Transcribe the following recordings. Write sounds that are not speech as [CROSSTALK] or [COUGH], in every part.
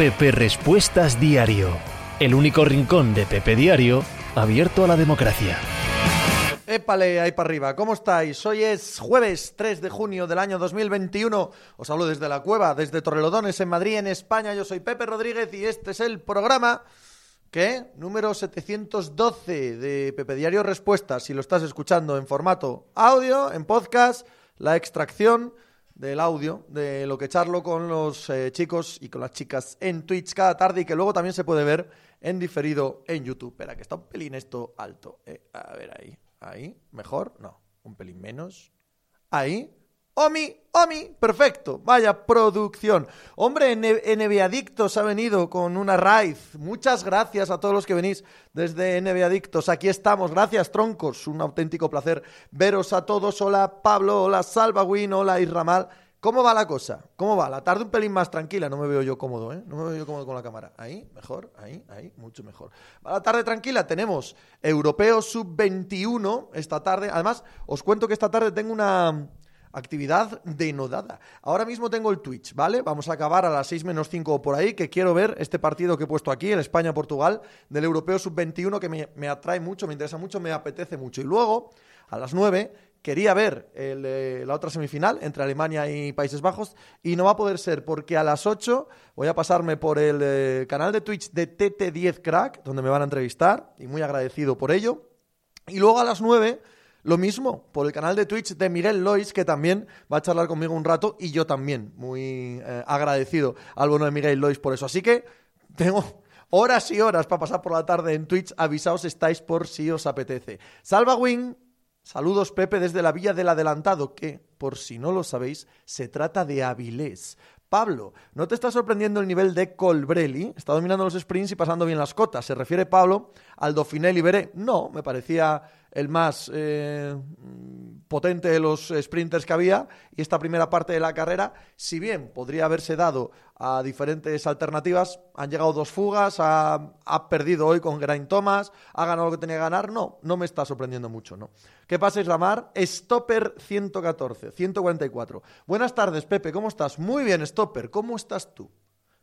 Pepe Respuestas Diario, el único rincón de Pepe Diario abierto a la democracia. Épale, ahí para arriba. ¿Cómo estáis? Hoy es jueves 3 de junio del año 2021. Os hablo desde la cueva, desde Torrelodones, en Madrid, en España. Yo soy Pepe Rodríguez y este es el programa ¿Qué? Número 712 de Pepe Diario Respuestas, si lo estás escuchando en formato audio, en podcast, la extracción del audio, de lo que charlo con los eh, chicos y con las chicas en Twitch cada tarde y que luego también se puede ver en diferido en YouTube. Espera, que está un pelín esto alto. Eh, a ver, ahí, ahí, mejor, no, un pelín menos. Ahí, Omi, Omi, perfecto. Vaya producción. Hombre, NBA Adictos ha venido con una raíz. Muchas gracias a todos los que venís desde NBA Adictos. Aquí estamos. Gracias, troncos. Un auténtico placer veros a todos. Hola, Pablo. Hola, Salvawin. Hola, Isramal. ¿Cómo va la cosa? ¿Cómo va? La tarde un pelín más tranquila, no me veo yo cómodo, ¿eh? No me veo yo cómodo con la cámara. Ahí, mejor, ahí, ahí, mucho mejor. Va la tarde tranquila, tenemos Europeo Sub-21 esta tarde. Además, os cuento que esta tarde tengo una, actividad denodada. Ahora mismo tengo el Twitch, ¿vale? Vamos a acabar a las 6 menos 5 o por ahí, que quiero ver este partido que he puesto aquí, el España-Portugal, del Europeo Sub-21, que me, atrae mucho, me interesa mucho, me apetece mucho. Y luego, a las 9, quería ver eh, la otra semifinal entre Alemania y Países Bajos, y no va a poder ser, porque a las 8 voy a pasarme por el eh, canal de Twitch de TT10 Crack, donde me van a entrevistar, y muy agradecido por ello. Y luego a las 9 lo mismo por el canal de Twitch de Miguel Lois, que también va a charlar conmigo un rato y yo también, muy eh, agradecido al bueno de Miguel Lois por eso. Así que tengo horas y horas para pasar por la tarde en Twitch. Avisaos estáis por si os apetece. Salva Wing, saludos Pepe desde la Villa del Adelantado, que, por si no lo sabéis, se trata de Avilés. Pablo, ¿no te está sorprendiendo el nivel de Colbrelli? Está dominando los sprints y pasando bien las cotas. ¿Se refiere Pablo al Dauphiné Liberé? No, me parecía el más eh, potente de los sprinters que había y esta primera parte de la carrera, si bien podría haberse dado a diferentes alternativas, han llegado dos fugas, ha, perdido hoy con Geraint Thomas, ha ganado lo que tenía que ganar, no, no me está sorprendiendo mucho, ¿no? ¿Qué pasa, Islamar? Stopper 114, 144. Buenas tardes, Pepe, ¿cómo estás? Muy bien, Stopper, ¿cómo estás tú?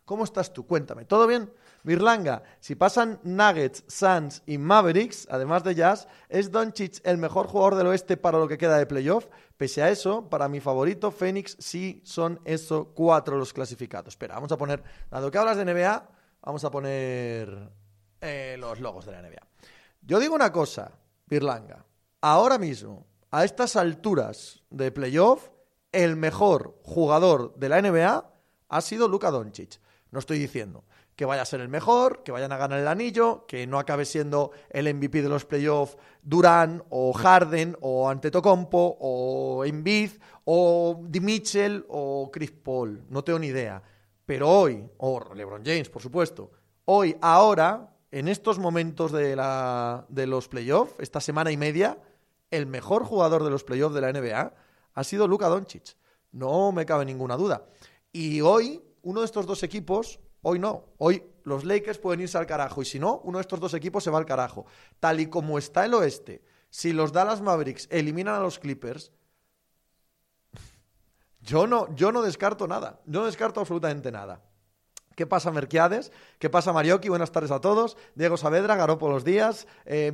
¿Cómo estás tú? Cuéntame. ¿Todo bien? Birlanga, si pasan Nuggets, Suns y Mavericks, además de Jazz, ¿es Doncic el mejor jugador del oeste para lo que queda de playoff? Pese a eso, para mi favorito, Phoenix sí son esos cuatro los clasificados. Espera, vamos a poner, dado que hablas de NBA, vamos a poner eh, los logos de la NBA. Yo digo una cosa, Birlanga, ahora mismo, a estas alturas de playoff, el mejor jugador de la NBA ha sido Luka Doncic. No estoy diciendo que vaya a ser el mejor, que vayan a ganar el anillo, que no acabe siendo el MVP de los playoffs Durán o Harden o Antetokounmpo o Embiid o Di Mitchell o Chris Paul, no tengo ni idea. Pero hoy, o LeBron James, por supuesto, hoy, ahora, en estos momentos de, la, de los playoffs, esta semana y media, el mejor jugador de los playoffs de la NBA ha sido Luka Doncic. No me cabe ninguna duda. Y hoy uno de estos dos equipos, hoy no, hoy los Lakers pueden irse al carajo y si no, uno de estos dos equipos se va al carajo. Tal y como está el oeste, si los Dallas Mavericks eliminan a los Clippers, [LAUGHS] yo no, yo no descarto nada, no descarto absolutamente nada. ¿Qué pasa, Merquiades? ¿Qué pasa, Marioki? Buenas tardes a todos. Diego Saavedra, Garopo los días. Eh,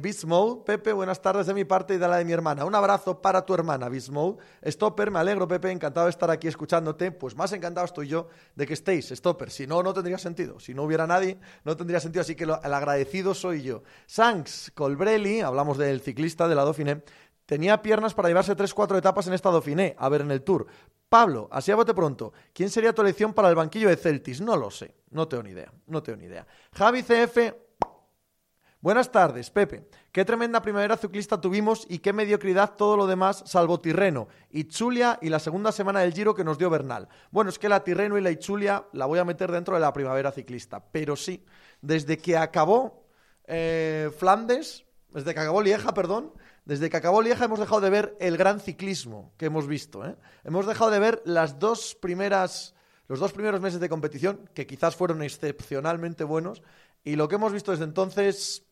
Pepe, buenas tardes de mi parte y de la de mi hermana. Un abrazo para tu hermana, Bismode. Stopper, me alegro, Pepe, encantado de estar aquí escuchándote. Pues más encantado estoy yo de que estéis, Stopper. Si no, no tendría sentido. Si no hubiera nadie, no tendría sentido. Así que el agradecido soy yo. Sanks Colbrelli, hablamos del ciclista de la Dauphiné, tenía piernas para llevarse 3-4 etapas en esta Dauphiné, a ver en el Tour. Pablo, así a bote pronto, ¿quién sería tu elección para el banquillo de Celtis? No lo sé, no tengo ni idea, no tengo ni idea. Javi CF, buenas tardes, Pepe. Qué tremenda primavera ciclista tuvimos y qué mediocridad todo lo demás, salvo Tirreno, Itzulia y la segunda semana del Giro que nos dio Bernal. Bueno, es que la Tirreno y la Itzulia la voy a meter dentro de la primavera ciclista, pero sí, desde que acabó eh, Flandes, desde que acabó Lieja, perdón, desde que acabó Lieja hemos dejado de ver el gran ciclismo que hemos visto. ¿eh? Hemos dejado de ver los dos primeros meses de competición, que quizás fueron excepcionalmente buenos, y lo que hemos visto desde entonces,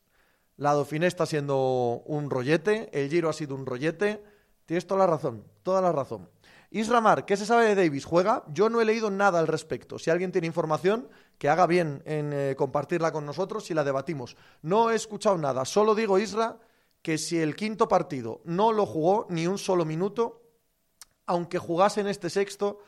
la Dauphiné está siendo un rollete, el Giro ha sido un rollete. Tienes toda la razón, toda la razón. Isramar, ¿qué se sabe de Davis? ¿Juega? Yo no he leído nada al respecto. Si alguien tiene información, que haga bien en eh, compartirla con nosotros y la debatimos. No he escuchado nada. Solo digo, Isra, que si el quinto partido no lo jugó ni un solo minuto, aunque jugase en este sexto,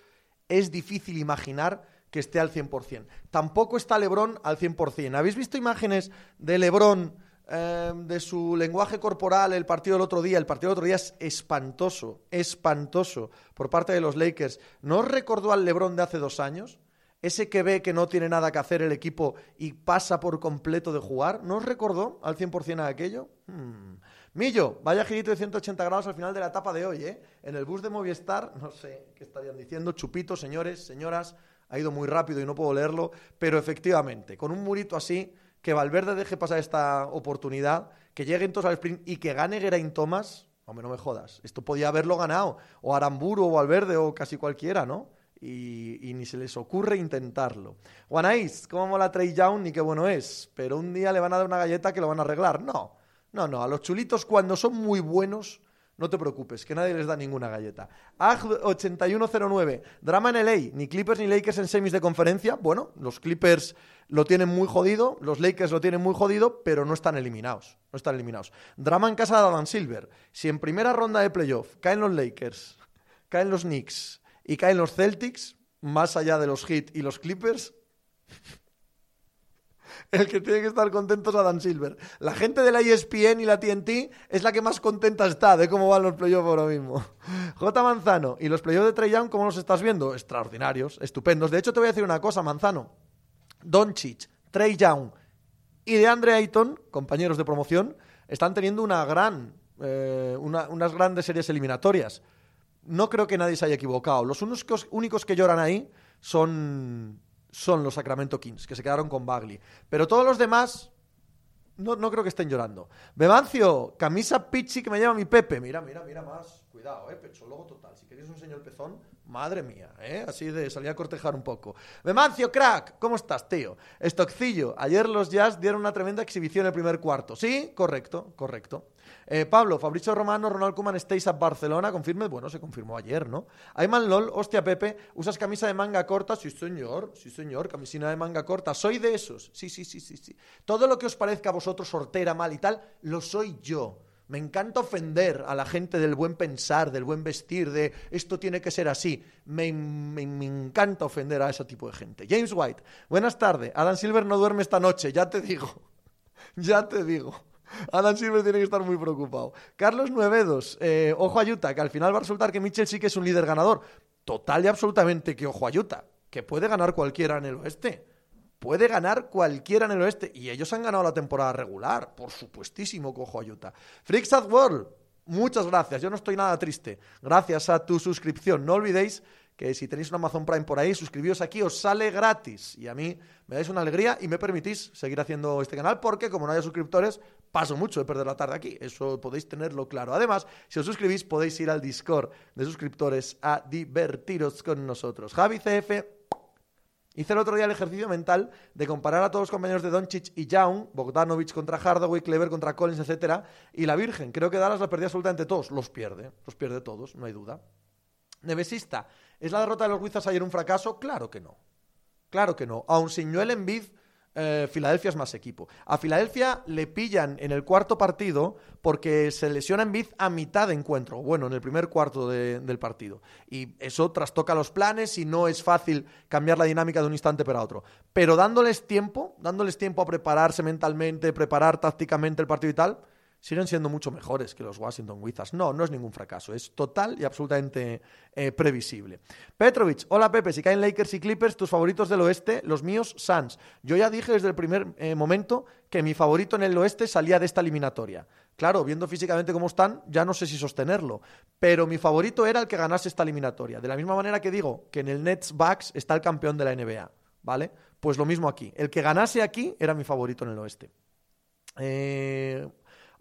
es difícil imaginar que esté al 100%. Tampoco está Lebron al 100%. ¿Habéis visto imágenes de Lebron, em, de su lenguaje corporal, el partido del otro día? El partido del otro día es espantoso, espantoso por parte de los Lakers. ¿No os recordó al Lebron de hace dos años? Ese que ve que no tiene nada que hacer el equipo y pasa por completo de jugar. ¿No os recordó al 100% a aquello? Hmm. Millo, vaya girito de 180 grados al final de la etapa de hoy, ¿eh? En el bus de Movistar, no sé qué estarían diciendo, chupito, señores, señoras, ha ido muy rápido y no puedo leerlo, pero efectivamente, con un murito así, que Valverde deje pasar esta oportunidad, que lleguen todos al sprint y que gane Geraint Thomas, hombre, no me jodas, esto podía haberlo ganado, o Aramburu, o Valverde, o casi cualquiera, ¿no? Y, ni se les ocurre intentarlo. Juanáis, ¿cómo mola Trey Young? Ni qué bueno es, pero un día le van a dar una galleta que lo van a arreglar. No, no, no, a los chulitos cuando son muy buenos no te preocupes, que nadie les da ninguna galleta. AG8109, drama en LA, ni Clippers ni Lakers en semis de conferencia. Bueno, los Clippers lo tienen muy jodido, los Lakers lo tienen muy jodido, pero no están eliminados. No están eliminados. Drama en casa de Adam Silver. Si en primera ronda de playoff caen los Lakers, caen los Knicks y caen los Celtics, más allá de los Heat y los Clippers, [LAUGHS] el que tiene que estar contento es Adam Silver. La gente de la ESPN y la TNT es la que más contenta está de cómo van los playoffs ahora mismo. [LAUGHS] J. Manzano, ¿y los playoffs de Trey Young cómo los estás viendo? Extraordinarios, estupendos. De hecho, te voy a decir una cosa, Manzano. Doncic, Trey Young y de Andre Ayton, compañeros de promoción, están teniendo una gran, eh, unas grandes series eliminatorias. No creo que nadie se haya equivocado. Los únicos, que lloran ahí son son los Sacramento Kings, que se quedaron con Bagley. Pero todos los demás no, no creo que estén llorando. Bebancio, camisa pichi que me llama mi Pepe. Mira, mira, mira más. Cuidado, eh, logo total. Si queréis un señor pezón, madre mía, eh. Así de salir a cortejar un poco. Bemancio, crack, ¿cómo estás, tío? Estoccillo, ayer los Jazz dieron una tremenda exhibición en el primer cuarto. Sí, correcto, correcto. Eh, Pablo, Fabricio Romano, Ronald Koeman, Stays a Barcelona, confirme, bueno, se confirmó ayer, ¿no? Ayman LOL, hostia Pepe, ¿usas camisa de manga corta? Sí, señor, sí, señor, camisina de manga corta. Soy de esos, sí, sí, sí, sí, sí. Todo lo que os parezca a vosotros sortera, mal y tal, lo soy yo. Me encanta ofender a la gente del buen pensar, del buen vestir, de esto tiene que ser así. Me, me, me, encanta ofender a ese tipo de gente. James White, buenas tardes. Adam Silver no duerme esta noche, ya te digo. [LAUGHS] Ya te digo. Adam Silver tiene que estar muy preocupado. Carlos Nuevedos, eh, ojo a Utah, que al final va a resultar que Mitchell sí que es un líder ganador. Total y absolutamente que ojo a Utah, que puede ganar cualquiera en el oeste. Puede ganar cualquiera en el oeste. Y ellos han ganado la temporada regular. Por supuestísimo que ojo a Utah. Freaks at World, muchas gracias. Yo no estoy nada triste. Gracias a tu suscripción. No olvidéis si tenéis un Amazon Prime por ahí, suscribíos aquí, os sale gratis. Y a mí me dais una alegría y me permitís seguir haciendo este canal porque como no haya suscriptores, paso mucho de perder la tarde aquí. Eso podéis tenerlo claro. Además, si os suscribís, podéis ir al Discord de suscriptores a divertiros con nosotros. Javi CF Hice el otro día el ejercicio mental de comparar a todos los compañeros de Doncic y Young, Bogdanovich contra Hardaway, Clever contra Collins, etcétera, y la Virgen. Creo que Dallas la perdía absolutamente todos. Los pierde, los pierde todos, no hay duda. Nevesista, ¿es la derrota de los Wizards ayer un fracaso? Claro que no. Claro que no. Aun sin Joel Embiid, eh, Filadelfia es más equipo. A Filadelfia le pillan en el cuarto partido porque se lesiona Embiid a mitad de encuentro, bueno, en el primer cuarto del partido. Y eso trastoca los planes y no es fácil cambiar la dinámica de un instante para otro. Pero dándoles tiempo, dándoles tiempo a prepararse mentalmente, preparar tácticamente el partido y tal, siguen siendo mucho mejores que los Washington Wizards. No, no es ningún fracaso, es total y absolutamente eh, previsible. Petrovic, hola Pepe, si caen Lakers y Clippers, tus favoritos del oeste, los míos Suns. Yo ya dije desde el primer eh, momento que mi favorito en el oeste salía de esta eliminatoria. Claro, viendo físicamente cómo están, ya no sé si sostenerlo, pero mi favorito era el que ganase esta eliminatoria. De la misma manera que digo que en el Nets Bucks está el campeón de la NBA, ¿vale? Pues lo mismo aquí. El que ganase aquí era mi favorito en el oeste. Eh,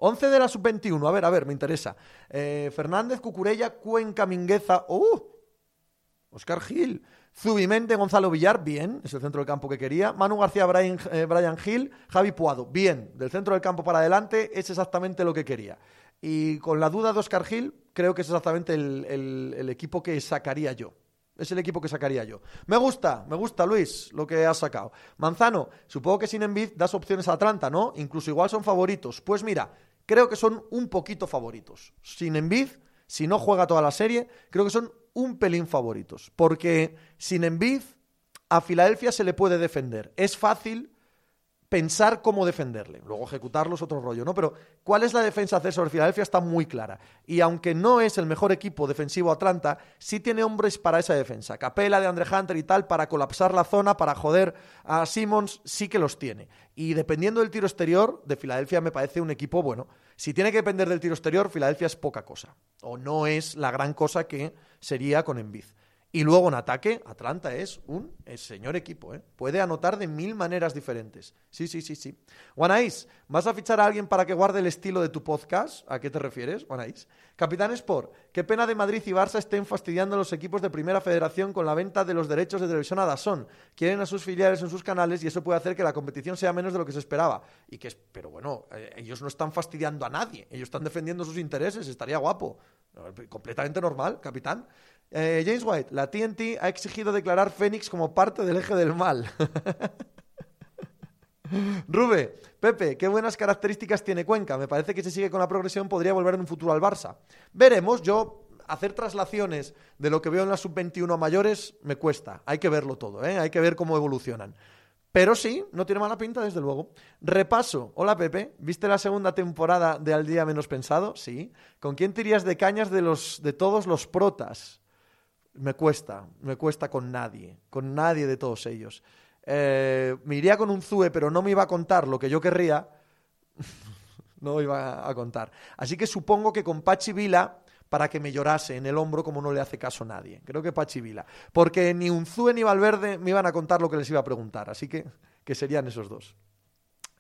11 de la sub-21. A ver, a ver, me interesa. Eh, Fernández, Cucurella, Cuenca, Mingueza. ¡Uh! Oscar Gil. Zubimente, Gonzalo Villar, bien, es el centro del campo que quería. Manu García, Brian, eh, Brian Gil, Javi Puado, bien, del centro del campo para adelante es exactamente lo que quería. Y con la duda de Oscar Gil, creo que es exactamente el, equipo que sacaría yo. Es el equipo que sacaría yo. Me gusta, me gusta, Luis, lo que has sacado. Manzano, supongo que sin Envid das opciones a Atlanta, ¿no? Incluso igual son favoritos. Pues mira, creo que son un poquito favoritos. Sin Envid, si no juega toda la serie, creo que son un pelín favoritos. Porque sin Envid, a Filadelfia se le puede defender. Es fácil pensar cómo defenderle. Luego ejecutarlo es otro rollo, ¿no? Pero cuál es la defensa hacer sobre Filadelfia está muy clara. Y aunque no es el mejor equipo defensivo Atlanta, sí tiene hombres para esa defensa. Capela de Andre Hunter y tal, para colapsar la zona, para joder a Simmons, sí que los tiene. Y dependiendo del tiro exterior, de Filadelfia me parece un equipo bueno. Si tiene que depender del tiro exterior, Filadelfia es poca cosa. O no es la gran cosa que sería con Embiid. Y luego en ataque, Atlanta es un señor equipo, ¿eh? Puede anotar de mil maneras diferentes. Sí, sí, sí, sí. Ice, ¿vas a fichar a alguien para que guarde el estilo de tu podcast? ¿A qué te refieres, Ice? Capitán Sport, qué pena de Madrid y Barça estén fastidiando a los equipos de Primera Federación con la venta de los derechos de televisión a Dazón. Quieren a sus filiales en sus canales y eso puede hacer que la competición sea menos de lo que se esperaba. Y que, pero bueno, eh, ellos no están fastidiando a nadie. Ellos están defendiendo sus intereses. Estaría guapo. Completamente normal, capitán. Eh, James White, la TNT ha exigido declarar Fénix como parte del eje del mal. [LAUGHS] Rube, Pepe, qué buenas características tiene Cuenca. Me parece que si sigue con la progresión podría volver en un futuro al Barça. Veremos, yo hacer traslaciones de lo que veo en la sub-21 a mayores me cuesta. Hay que verlo todo, ¿eh? hay que ver cómo evolucionan. Pero sí, no tiene mala pinta, desde luego. Repaso. Hola, Pepe. ¿Viste la segunda temporada de Al Día Menos Pensado? Sí. ¿Con quién tirías de cañas de, los, de todos los protas? Me cuesta, me cuesta con nadie, con nadie de todos ellos. Eh, me iría con un Zue, pero no me iba a contar lo que yo querría. [LAUGHS] no iba a contar. Así que supongo que con Pachi Vila, para que me llorase en el hombro como no le hace caso a nadie. Creo que Pachi Vila. Porque ni un Zue ni Valverde me iban a contar lo que les iba a preguntar. Así que, que serían esos dos.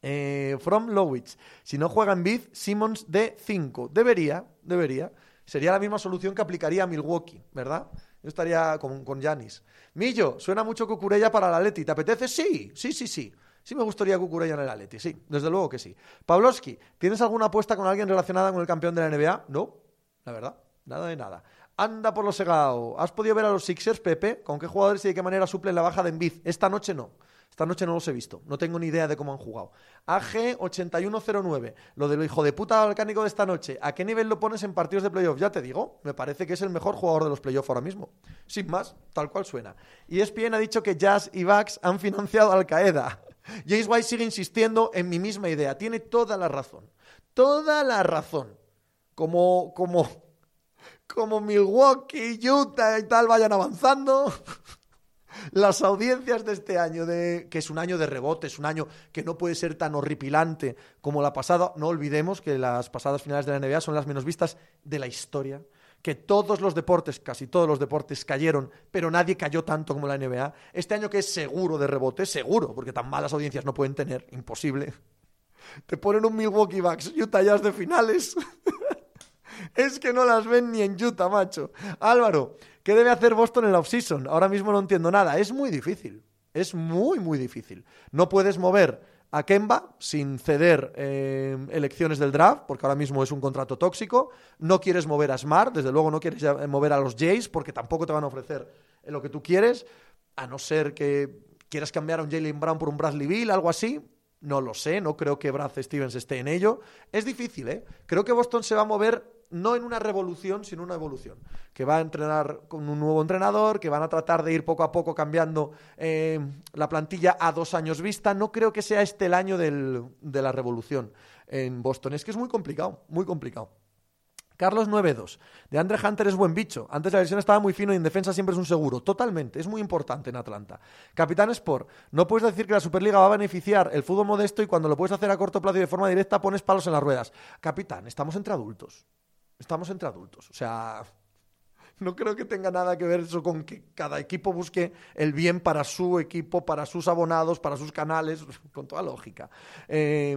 Eh, from Lowitz. Si no juega en Bid, Simmons de 5. Debería, debería. Sería la misma solución que aplicaría a Milwaukee, ¿verdad? Yo estaría con Yanis. Millo, suena mucho Cucurella para la Atleti. ¿Te apetece? Sí, sí, sí, sí. Sí me gustaría Cucurella en el Atleti, sí, desde luego que sí. Pavlovsky, ¿tienes alguna apuesta con alguien relacionada con el campeón de la NBA? No, la verdad, nada de nada. Anda por lo segado. ¿Has podido ver a los Sixers, Pepe? ¿Con qué jugadores y de qué manera suplen la baja de Envid? Esta noche no. Esta noche no los he visto. No tengo ni idea de cómo han jugado. AG8109. Lo del hijo de puta balcánico de esta noche. ¿A qué nivel lo pones en partidos de playoff? Ya te digo. Me parece que es el mejor jugador de los playoffs ahora mismo. Sin más, tal cual suena. Y ESPN ha dicho que Jazz y Vax han financiado Al Qaeda. [LAUGHS] James White sigue insistiendo en mi misma idea. Tiene toda la razón. Toda la razón. Como, como, como Milwaukee, Utah y tal vayan avanzando. [LAUGHS] las audiencias de este año, de, que es un año de rebote, es un año que no puede ser tan horripilante como la pasada. No olvidemos que las pasadas finales de la NBA son las menos vistas de la historia que todos los deportes, casi todos los deportes cayeron, pero nadie cayó tanto como la NBA. Este año que es seguro de rebote, seguro, porque tan malas audiencias no pueden tener, imposible. Te ponen un Milwaukee Bucks, Utah Jazz de finales. [LAUGHS] es que no las ven ni en Utah, macho. Álvaro, ¿Qué debe hacer Boston en la offseason? Ahora mismo no entiendo nada. Es muy difícil. Es muy, muy difícil. No puedes mover a Kemba sin ceder eh, elecciones del draft, porque ahora mismo es un contrato tóxico. No quieres mover a Smart, desde luego no quieres mover a los Jays, porque tampoco te van a ofrecer lo que tú quieres, a no ser que quieras cambiar a un Jalen Brown por un Bradley Bill, algo así. No lo sé, no creo que Brad Stevens esté en ello. Es difícil, ¿eh? Creo que Boston se va a mover no en una revolución, sino una evolución. Que va a entrenar con un nuevo entrenador, que van a tratar de ir poco a poco cambiando eh, la plantilla a dos años vista. No creo que sea este el año de la revolución en Boston. Es que es muy complicado, muy complicado. Carlos 9-2. De Andre Hunter es buen bicho. Antes la versión estaba muy fino y en defensa siempre es un seguro. Totalmente. Es muy importante en Atlanta. Capitán Sport. No puedes decir que la Superliga va a beneficiar el fútbol modesto y cuando lo puedes hacer a corto plazo y de forma directa pones palos en las ruedas. Capitán, estamos entre adultos. Estamos entre adultos. O sea, no creo que tenga nada que ver eso con que cada equipo busque el bien para su equipo, para sus abonados, para sus canales, [LAUGHS] con toda lógica. Eh,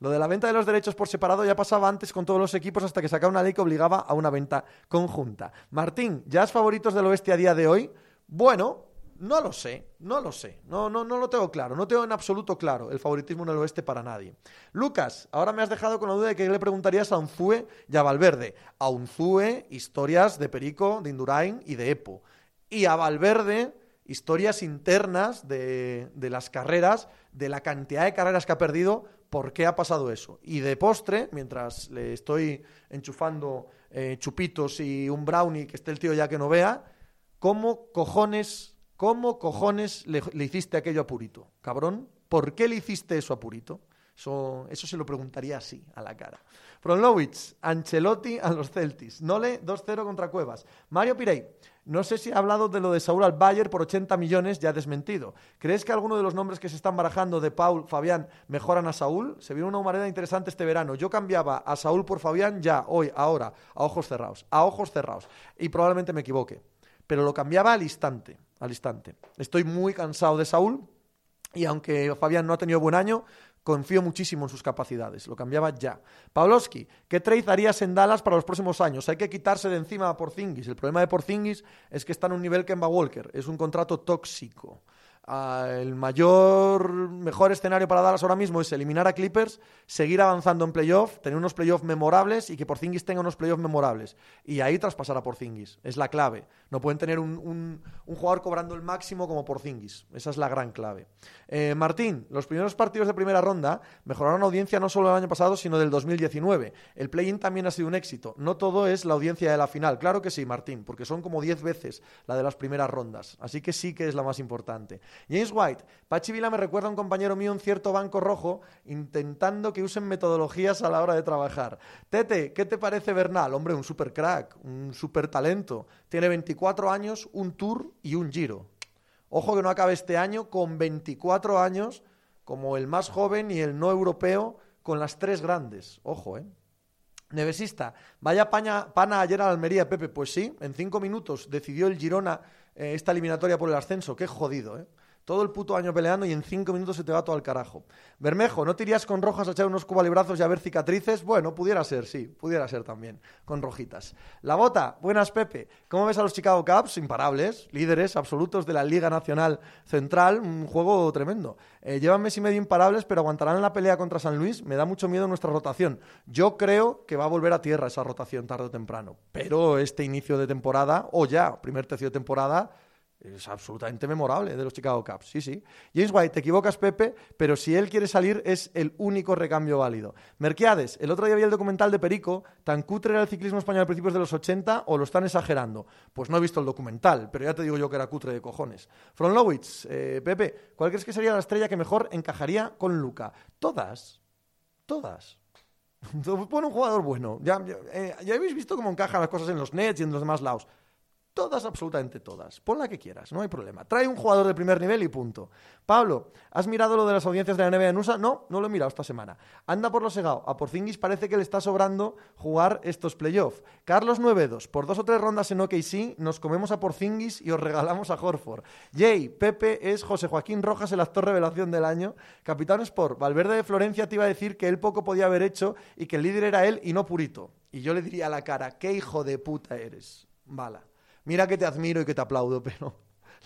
lo de la venta de los derechos por separado ya pasaba antes con todos los equipos hasta que sacaba una ley que obligaba a una venta conjunta. Martín, ¿ya es favoritos del oeste a día de hoy? Bueno, No lo sé, no lo sé, no, no, no lo tengo claro, no tengo en absoluto claro el favoritismo en el oeste para nadie. Lucas, ahora me has dejado con la duda de que le preguntarías a Unzue y a Valverde. A Unzue, historias de Perico, de Indurain y de Epo. Y a Valverde, historias internas de, de las carreras, de la cantidad de carreras que ha perdido, por qué ha pasado eso. Y de postre, mientras le estoy enchufando eh, chupitos y un brownie que esté el tío ya que no vea, ¿cómo cojones ¿Cómo cojones le, hiciste aquello a Purito? Cabrón, ¿por qué le hiciste eso a Purito? Eso, se lo preguntaría así, a la cara. Lowitz, Ancelotti a los Celtis. Nole, 2-0 contra Cuevas. Mario Pirey, no sé si ha hablado de lo de Saúl al Bayer por 80 millones, ya desmentido. ¿Crees que alguno de los nombres que se están barajando de Paul, Fabián, mejoran a Saúl? Se vio una manera interesante este verano. Yo cambiaba a Saúl por Fabián ya, hoy, ahora, a ojos cerrados. A ojos cerrados. Y probablemente me equivoque. Pero lo cambiaba al instante al instante. Estoy muy cansado de Saúl y aunque Fabián no ha tenido buen año, confío muchísimo en sus capacidades. Lo cambiaba ya. Pavlovsky, ¿qué trade harías en Dallas para los próximos años? Hay que quitarse de encima a Porzingis. El problema de Porzingis es que está en un nivel que en Walker. Es un contrato tóxico el mayor, mejor escenario para Dallas ahora mismo es eliminar a Clippers, seguir avanzando en playoff, tener unos playoffs memorables y que Porzingis tenga unos playoffs memorables. Y ahí traspasar a Porzingis. Es la clave. No pueden tener un, jugador cobrando el máximo como Porzingis. Esa es la gran clave. Eh, Martín, los primeros partidos de primera ronda mejoraron la audiencia no solo el año pasado, sino del 2019. El play-in también ha sido un éxito. No todo es la audiencia de la final. Claro que sí, Martín, porque son como 10 veces la de las primeras rondas. Así que sí que es la más importante. James White, Pachi Vila me recuerda a un compañero mío un cierto banco rojo intentando que usen metodologías a la hora de trabajar. Tete, ¿qué te parece Bernal? Hombre, un super crack, un super talento. Tiene 24 años, un tour y un giro. Ojo que no acabe este año con 24 años como el más joven y el no europeo con las tres grandes. Ojo, ¿eh? Nevesista, vaya pana ayer a Almería, Pepe. Pues sí, en cinco minutos decidió el Girona eh, esta eliminatoria por el ascenso. Qué jodido, ¿eh? Todo el puto año peleando y en cinco minutos se te va todo al carajo. Bermejo, ¿no te irías con rojas a echar unos cubalibrazos y a ver cicatrices? Bueno, pudiera ser, sí, pudiera ser también, con rojitas. La bota, buenas Pepe. ¿Cómo ves a los Chicago Cubs? Imparables, líderes absolutos de la Liga Nacional Central, un juego tremendo. Eh, llevan mes y medio imparables, pero aguantarán la pelea contra San Luis. Me da mucho miedo nuestra rotación. Yo creo que va a volver a tierra esa rotación tarde o temprano. Pero este inicio de temporada, o ya, primer tercio de temporada, es absolutamente memorable de los Chicago Cubs. Sí, sí. James White, te equivocas, Pepe, pero si él quiere salir es el único recambio válido. Merquiades, el otro día vi el documental de Perico. ¿Tan cutre era el ciclismo español a principios de los 80 o lo están exagerando? Pues no he visto el documental, pero ya te digo yo que era cutre de cojones. From Lowitz, eh, Pepe, ¿cuál crees que sería la estrella que mejor encajaría con Luca? Todas. Todas. [LAUGHS] Pon un jugador bueno. Ya, eh, ya habéis visto cómo encajan las cosas en los Nets y en los demás lados. Todas, absolutamente todas. Pon la que quieras, no hay problema. Trae un jugador de primer nivel y punto. Pablo, ¿has mirado lo de las audiencias de la NBA en USA? No, no lo he mirado esta semana. Anda por lo segado. A Porzingis parece que le está sobrando jugar estos playoffs. Carlos Nuevedos, por dos o tres rondas en OKC, nos comemos a Porzingis y os regalamos a Horford. Jay, Pepe es José Joaquín Rojas, el actor revelación del año. Capitán Sport, Valverde de Florencia te iba a decir que él poco podía haber hecho y que el líder era él y no Purito. Y yo le diría a la cara, qué hijo de puta eres. Bala. Mira que te admiro y que te aplaudo, [LAUGHS] pero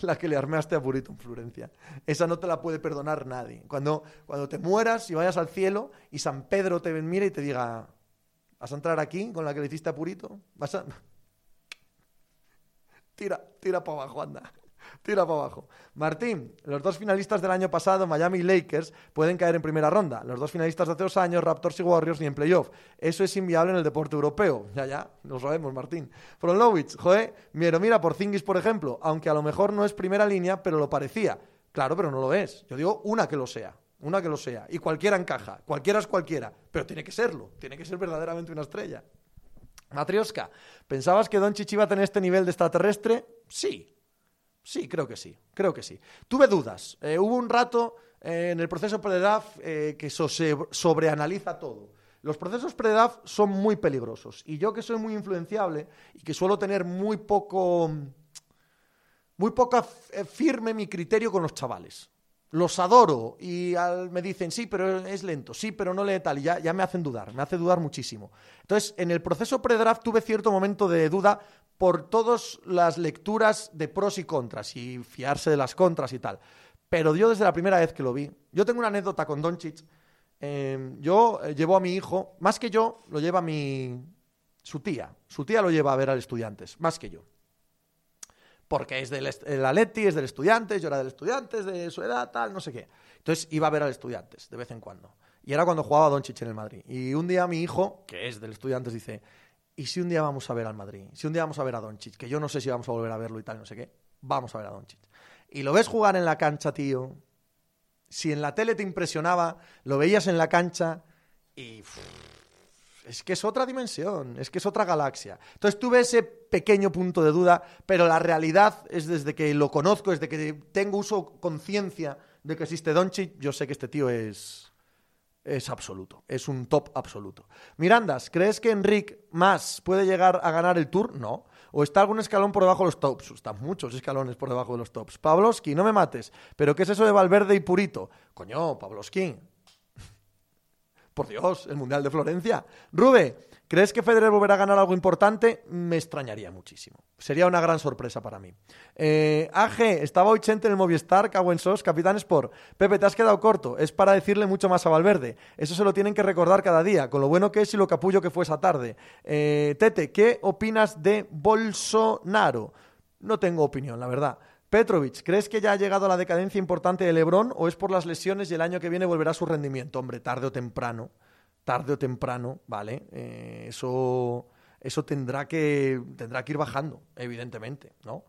la que le armaste a Purito en Florencia, esa no te la puede perdonar nadie. Cuando, cuando te mueras y vayas al cielo y San Pedro te mire y te diga, ¿vas a entrar aquí con la que le hiciste a Purito? ¿Vas a... [LAUGHS] Tira, tira para abajo, anda. Tira para abajo. Martín, los dos finalistas del año pasado, Miami y Lakers, pueden caer en primera ronda. Los dos finalistas de hace dos años, Raptors y Warriors, ni en playoff. Eso es inviable en el deporte europeo. Ya, ya, lo sabemos, Martín. Lowitz, joder, mira, mira, por Zingis, por ejemplo, aunque a lo mejor no es primera línea, pero lo parecía. Claro, pero no lo es. Yo digo una que lo sea. Una que lo sea. Y cualquiera encaja. Cualquiera es cualquiera. Pero tiene que serlo. Tiene que ser verdaderamente una estrella. Matrioska, ¿pensabas que Don Chichi iba a tener este nivel de extraterrestre? Sí, Sí, creo que sí, creo que sí. Tuve dudas. Eh, hubo un rato eh, en el proceso pre-draft eh, que se sobreanaliza todo. Los procesos pre-draft son muy peligrosos. Y yo que soy muy influenciable y que suelo tener muy poco... Muy poca firme mi criterio con los chavales los adoro y me dicen, sí, pero es lento, sí, pero no lee tal, y ya, ya me hacen dudar, me hace dudar muchísimo. Entonces, en el proceso pre-draft tuve cierto momento de duda por todas las lecturas de pros y contras y fiarse de las contras y tal. Pero yo desde la primera vez que lo vi, yo tengo una anécdota con Doncic. Eh, yo eh, llevo a mi hijo, más que yo, lo lleva mi su tía. Su tía lo lleva a ver al estudiantes, más que yo. Porque es del el Atleti, es del estudiantes, yo era del estudiantes, de su edad, tal, no sé qué. Entonces iba a ver al estudiantes de vez en cuando. Y era cuando jugaba Doncic en el Madrid. Y un día mi hijo, que es del estudiantes, dice, ¿y si un día vamos a ver al Madrid? Si un día vamos a ver a Doncic, que yo no sé si vamos a volver a verlo y tal, no sé qué, vamos a ver a Doncic. Y lo ves jugar en la cancha, tío. Si en la tele te impresionaba, lo veías en la cancha y es que es otra dimensión, es que es otra galaxia. Entonces tuve ese pequeño punto de duda, pero la realidad es desde que lo conozco, desde que tengo uso conciencia de que existe Doncic, yo sé que este tío es es absoluto, es un top absoluto. Mirandas, ¿crees que Enric más puede llegar a ganar el Tour? No. ¿O está algún escalón por debajo de los tops? Están muchos escalones por debajo de los tops. Pavlovsky, no me mates. ¿Pero qué es eso de Valverde y Purito? Coño, Pavlovsky, [LAUGHS] por Dios, el Mundial de Florencia. Rube, ¿crees que Federer volverá a ganar algo importante? Me extrañaría muchísimo. Sería una gran sorpresa para mí. Eh, AG, estaba hoy Chente en el Movistar, en Sos, Capitán Sport. Pepe, te has quedado corto. Es para decirle mucho más a Valverde. Eso se lo tienen que recordar cada día, con lo bueno que es y lo capullo que fue esa tarde. Eh, Tete, ¿qué opinas de Bolsonaro? No tengo opinión, la verdad. Petrovic, ¿crees que ya ha llegado la decadencia importante de Lebron o es por las lesiones y el año que viene volverá a su rendimiento? Hombre, tarde o temprano, tarde o temprano, ¿vale? Eh, eso, eso tendrá, que, tendrá que ir bajando, evidentemente, ¿no?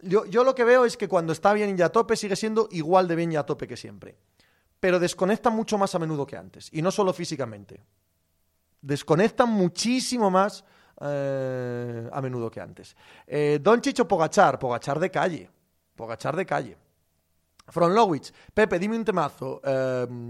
Yo, yo, lo que veo es que cuando está bien y a tope sigue siendo igual de bien y a tope que siempre. Pero desconecta mucho más a menudo que antes. Y no solo físicamente. Desconecta muchísimo más eh, a menudo que antes. Eh, Don Chicho Pogachar, Pogachar de calle. Pogachar de calle. From Pepe, dime un temazo.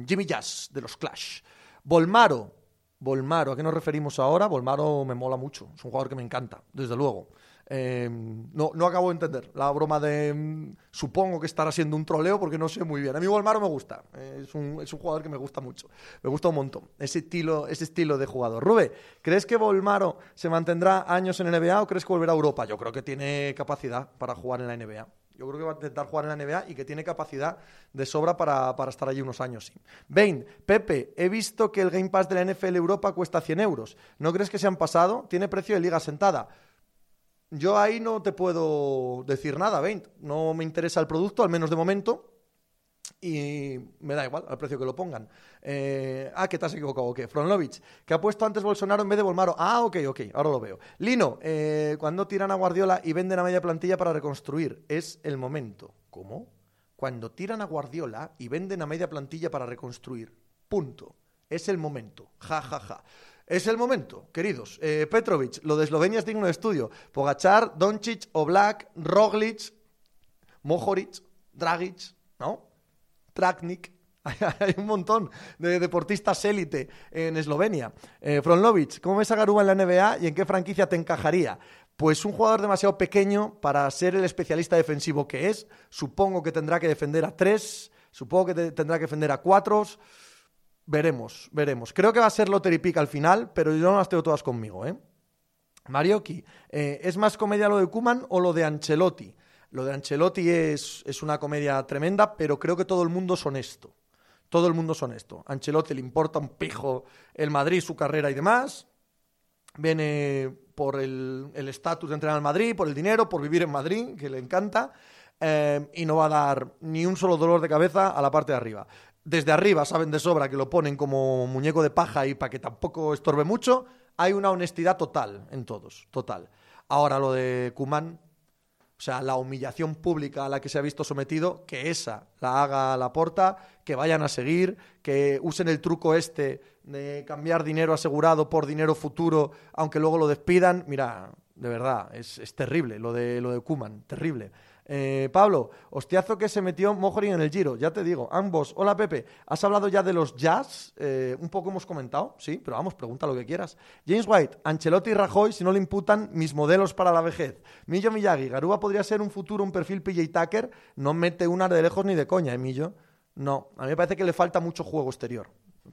Jimmy Jazz, de los Clash. Volmaro, Volmaro, ¿a qué nos referimos ahora? Volmaro me mola mucho, es un jugador que me encanta, desde luego. Em, no, no acabo de entender la broma de. Em, supongo que estará siendo un troleo porque no sé muy bien. A mí Volmaro me gusta. es, un, es, un, jugador que me gusta mucho. Me gusta un montón. Ese estilo, ese estilo de jugador. Rube, ¿crees que Volmaro se mantendrá años en la NBA o crees que volverá a Europa? Yo creo que tiene capacidad para jugar en la NBA. Yo creo que va a intentar jugar en la NBA y que tiene capacidad de sobra para, para estar allí unos años. Sí. Bain, Pepe, he visto que el Game Pass de la NFL Europa cuesta 100 euros. ¿No crees que se han pasado? Tiene precio de liga sentada. Yo ahí no te puedo decir nada, 20. No me interesa el producto, al menos de momento. Y me da igual al precio que lo pongan. Eh, ah, que te has equivocado, ok. Fronovich, que ha puesto antes Bolsonaro en vez de Volmaro. Ah, ok, ok, ahora lo veo. Lino, eh, cuando tiran a Guardiola y venden a media plantilla para reconstruir, es el momento. ¿Cómo? Cuando tiran a Guardiola y venden a media plantilla para reconstruir. Punto. Es el momento. Ja, ja, ja. Es el momento, queridos. Eh, lo de Eslovenia es digno de estudio. Pogachar, Doncic, Oblak, Roglic, Mohoric, Dragic, ¿no? Traknik. [LAUGHS] Hay un montón de deportistas élite en Eslovenia. Eh, Fronlovic, ¿cómo ves a Garuba en la NBA y en qué franquicia te encajaría? Pues un jugador demasiado pequeño para ser el especialista defensivo que es. Supongo que tendrá que defender a tres, supongo que tendrá que defender a cuatro. Veremos, veremos. Creo que va a ser Lottery Pick al final, pero yo no las tengo todas conmigo, ¿eh? Marioki, eh, ¿es más comedia lo de Kuman o lo de Ancelotti? Lo de Ancelotti es, es, una comedia tremenda, pero creo que todo el mundo es honesto. Todo el mundo es honesto. Ancelotti le importa un pijo el Madrid, su carrera y demás. Viene por el estatus de entrenar al Madrid, por el dinero, por vivir en Madrid, que le encanta. Eh, y no va a dar ni un solo dolor de cabeza a la parte de arriba desde arriba saben de sobra que lo ponen como muñeco de paja y para que tampoco estorbe mucho, hay una honestidad total en todos, total. Ahora lo de Kuman, o sea, la humillación pública a la que se ha visto sometido, que esa la haga la porta, que vayan a seguir, que usen el truco este de cambiar dinero asegurado por dinero futuro, aunque luego lo despidan. Mira, de verdad, es, es terrible lo de, lo de Kuman, terrible. Eh, Pablo, hostiazo que se metió Mojorin en el Giro, ya te digo. Ambos, hola Pepe, ¿has hablado ya de los jazz? Eh, un poco hemos comentado, sí, pero vamos, pregunta lo que quieras. James White, Ancelotti y Rajoy, si no le imputan mis modelos para la vejez. Millo Miyagi, Garúa podría ser un futuro, un perfil PJ Tucker, no mete una de lejos ni de coña, ¿eh, Millo? No, a mí me parece que le falta mucho juego exterior.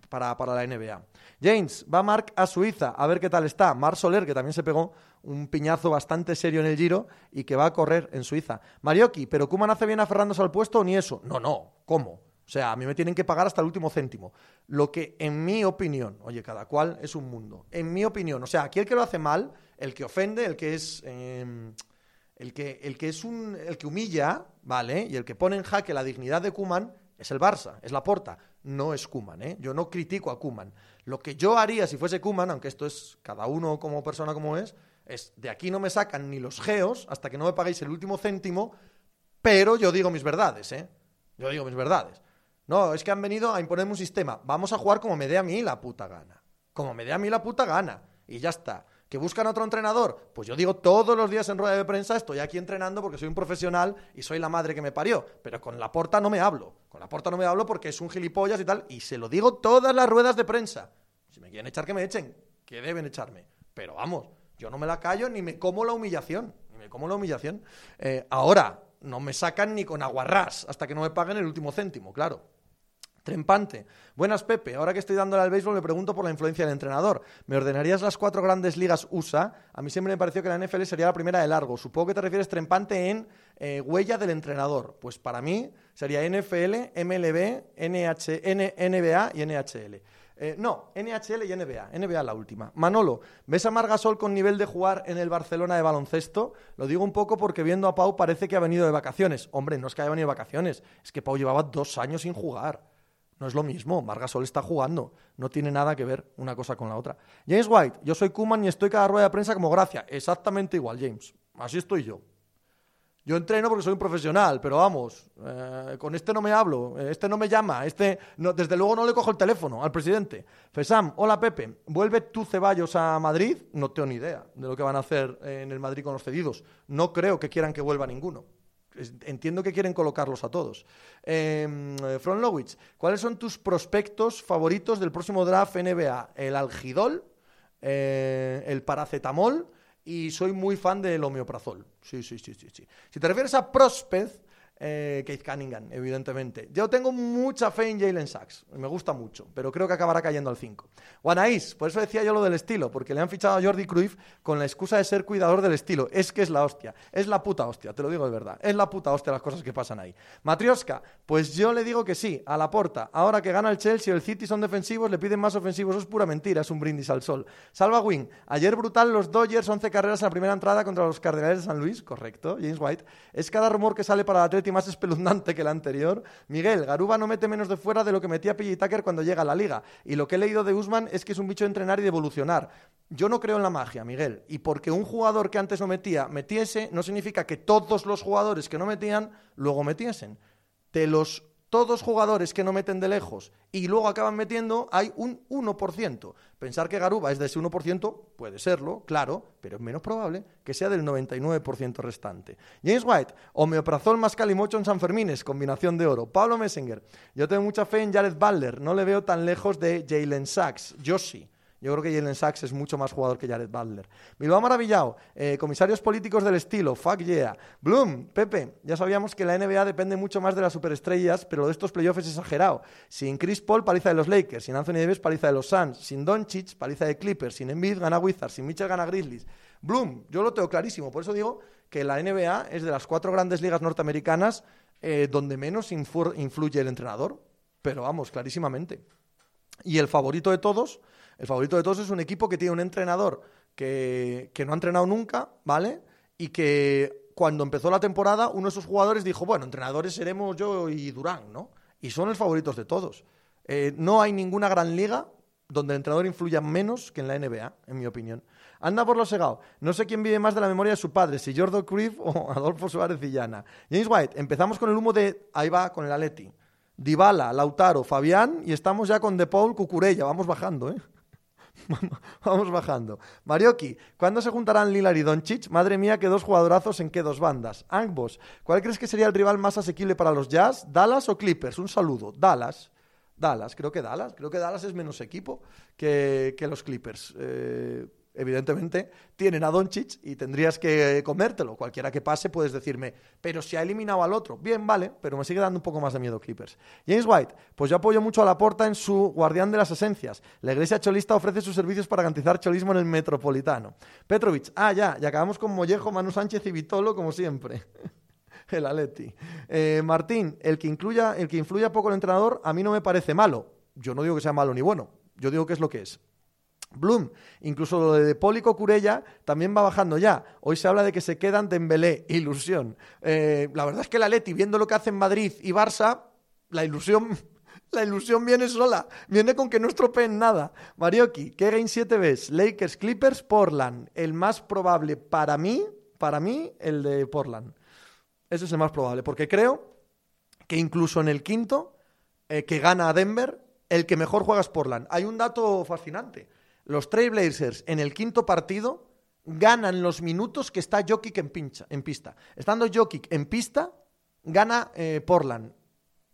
Para, para la NBA. James, va Mark a Suiza, a ver qué tal está. Mar Soler, que también se pegó un piñazo bastante serio en el Giro y que va a correr en Suiza. Marioki, ¿pero Kuman hace bien aferrándose al puesto ni eso? No, no, ¿cómo? O sea, a mí me tienen que pagar hasta el último céntimo. Lo que, en mi opinión, oye, cada cual es un mundo. En mi opinión, o sea, aquí el que lo hace mal, el que ofende, el que es. Em, el que, el que es un. el que humilla, ¿vale? Y el que pone en jaque la dignidad de Kuman es el Barça, es la porta, no es Kuman, ¿eh? Yo no critico a Kuman. Lo que yo haría si fuese Kuman, aunque esto es cada uno como persona como es, es de aquí no me sacan ni los geos hasta que no me paguéis el último céntimo, pero yo digo mis verdades, ¿eh? Yo digo mis verdades. No, es que han venido a imponerme un sistema. Vamos a jugar como me dé a mí la puta gana. Como me dé a mí la puta gana. Y ya está. ¿Que buscan otro entrenador? Pues yo digo todos los días en rueda de prensa, estoy aquí entrenando porque soy un profesional y soy la madre que me parió. Pero con la porta no me hablo. Con la porta no me hablo porque es un gilipollas y tal. Y se lo digo todas las ruedas de prensa. Si me quieren echar, que me echen. Que deben echarme. Pero vamos, yo no me la callo ni me como la humillación. Ni me como la humillación. Eh, ahora, no me sacan ni con aguarrás hasta que no me paguen el último céntimo, claro. Trempante. Buenas, Pepe. Ahora que estoy dándole al béisbol, me pregunto por la influencia del entrenador. ¿Me ordenarías las cuatro grandes ligas USA? A mí siempre me pareció que la NFL sería la primera de largo. Supongo que te refieres trempante en eh, huella del entrenador. Pues para mí sería NFL, MLB, NH, NBA y NHL. Eh, no, NHL y NBA. NBA la última. Manolo, ¿ves a Margasol con nivel de jugar en el Barcelona de baloncesto? Lo digo un poco porque viendo a Pau parece que ha venido de vacaciones. Hombre, no es que haya venido de vacaciones, es que Pau llevaba dos años sin jugar. No es lo mismo, Margasol está jugando, no tiene nada que ver una cosa con la otra. James White, yo soy Kuman y estoy cada rueda de prensa como gracia. Exactamente igual, James. Así estoy yo. Yo entreno porque soy un profesional, pero vamos, eh, con este no me hablo, este no me llama, este desde luego no le cojo el teléfono al presidente. Fesam, hola Pepe, ¿vuelve tú Ceballos a Madrid? No tengo ni idea de lo que van a hacer en el Madrid con los cedidos. No creo que quieran que vuelva ninguno. Entiendo que quieren colocarlos a todos. Eh, From Lowitz, ¿cuáles son tus prospectos favoritos del próximo draft NBA? El algidol, eh, el paracetamol y soy muy fan del homeoprazol. Sí, sí, sí, sí, sí. Si te refieres a Prospect, eh, Keith Cunningham, evidentemente. Yo tengo mucha fe en Jalen Sachs, me gusta mucho, pero creo que acabará cayendo al 5. Guanaís, por eso decía yo lo del estilo, porque le han fichado a Jordi Cruyff con la excusa de ser cuidador del estilo. Es que es la hostia, es la puta hostia, te lo digo de verdad, es la puta hostia las cosas que pasan ahí. Matrioska, pues yo le digo que sí, a la porta. Ahora que gana el Chelsea, el City son defensivos, le piden más ofensivos, es pura mentira, es un brindis al sol. Salva Wing, ayer brutal los Dodgers, 11 carreras en la primera entrada contra los Cardenales de San Luis, correcto, James White. Es cada rumor que sale para el Más espeluznante que el anterior. Miguel, Garuba no mete menos de fuera de lo que metía PJ Tucker cuando llega a la liga. Y lo que he leído de Usman es que es un bicho de entrenar y de evolucionar. Yo no creo en la magia, Miguel. Y porque un jugador que antes no metía, metiese, no significa que todos los jugadores que no metían, luego metiesen. De los todos jugadores que no meten de lejos y luego acaban metiendo, hay un 1%. Pensar que Garuba es de ese 1% puede serlo, claro, pero es menos probable que sea del 99% restante. James White, homeoprazol más calimocho en San Fermines, combinación de oro. Pablo Messenger, yo tengo mucha fe en Jared Butler, no le veo tan lejos de Jalen Sachs. Yo sí. Yo creo que Jalen Sachs es mucho más jugador que Jared Butler. Bilbao maravillado. Eh, comisarios políticos del estilo. Fuck yeah. Bloom, Pepe, ya sabíamos que la NBA depende mucho más de las superestrellas, pero de estos playoffs es exagerado. Sin Chris Paul, paliza de los Lakers. Sin Anthony Davis, paliza de los Suns. Sin Doncic, paliza de Clippers. Sin Embiid, gana Wizards. Sin Mitchell, gana Grizzlies. Bloom, yo lo tengo clarísimo. Por eso digo que la NBA es de las cuatro grandes ligas norteamericanas eh, donde menos influye el entrenador. Pero vamos, clarísimamente. Y el favorito de todos el favorito de todos es un equipo que tiene un entrenador que, no ha entrenado nunca, ¿vale? Y que cuando empezó la temporada, uno de esos jugadores dijo, bueno, entrenadores seremos yo y Durán, ¿no? Y son los favoritos de todos. Eh, no hay ninguna gran liga donde el entrenador influya menos que en la NBA, en mi opinión. Anda por lo segado. No sé quién vive más de la memoria de su padre, si Jordo Cruyff o [LAUGHS] Adolfo Suárez Villana. James White, empezamos con el humo de... Ahí va, con el Aleti. Dybala, Lautaro, Fabián y estamos ya con De Paul, Cucurella. Vamos bajando, ¿eh? Vamos bajando. Marioki, ¿cuándo se juntarán Lilar y Doncic? Madre mía, qué dos jugadorazos en qué dos bandas. Angbos, ¿cuál crees que sería el rival más asequible para los Jazz? ¿Dallas o Clippers? Un saludo. Dallas. Dallas, creo que Dallas. Creo que Dallas es menos equipo que, los Clippers. Eh, evidentemente, tienen a Doncic y tendrías que comértelo. Cualquiera que pase puedes decirme, pero si ha eliminado al otro. Bien, vale, pero me sigue dando un poco más de miedo Clippers. James White, pues yo apoyo mucho a la porta en su guardián de las esencias. La iglesia cholista ofrece sus servicios para garantizar cholismo en el metropolitano. Petrovic, ah, ya, y acabamos con Mollejo, Manu Sánchez y Vitolo, como siempre. [LAUGHS] el Aleti. Eh, Martín, el que, incluya, el que influya poco el entrenador, a mí no me parece malo. Yo no digo que sea malo ni bueno, yo digo que es lo que es. Bloom, incluso lo de Pólico Curella también va bajando ya. Hoy se habla de que se quedan Dembélé, ilusión. Eh, la verdad es que la Leti, viendo lo que hace en Madrid y Barça, la ilusión, [LAUGHS] la ilusión viene sola. Viene con que no estropeen nada. Marioki, ¿qué game 7 ves? Lakers, Clippers, Portland. El más probable para mí, para mí, el de Portland. Ese es el más probable, porque creo que incluso en el quinto, eh, que gana a Denver, el que mejor juega es Portland. Hay un dato fascinante los Trailblazers en el quinto partido ganan los minutos que está Jokic en, pincha, en pista. Estando Jokic en pista, gana eh, Portland.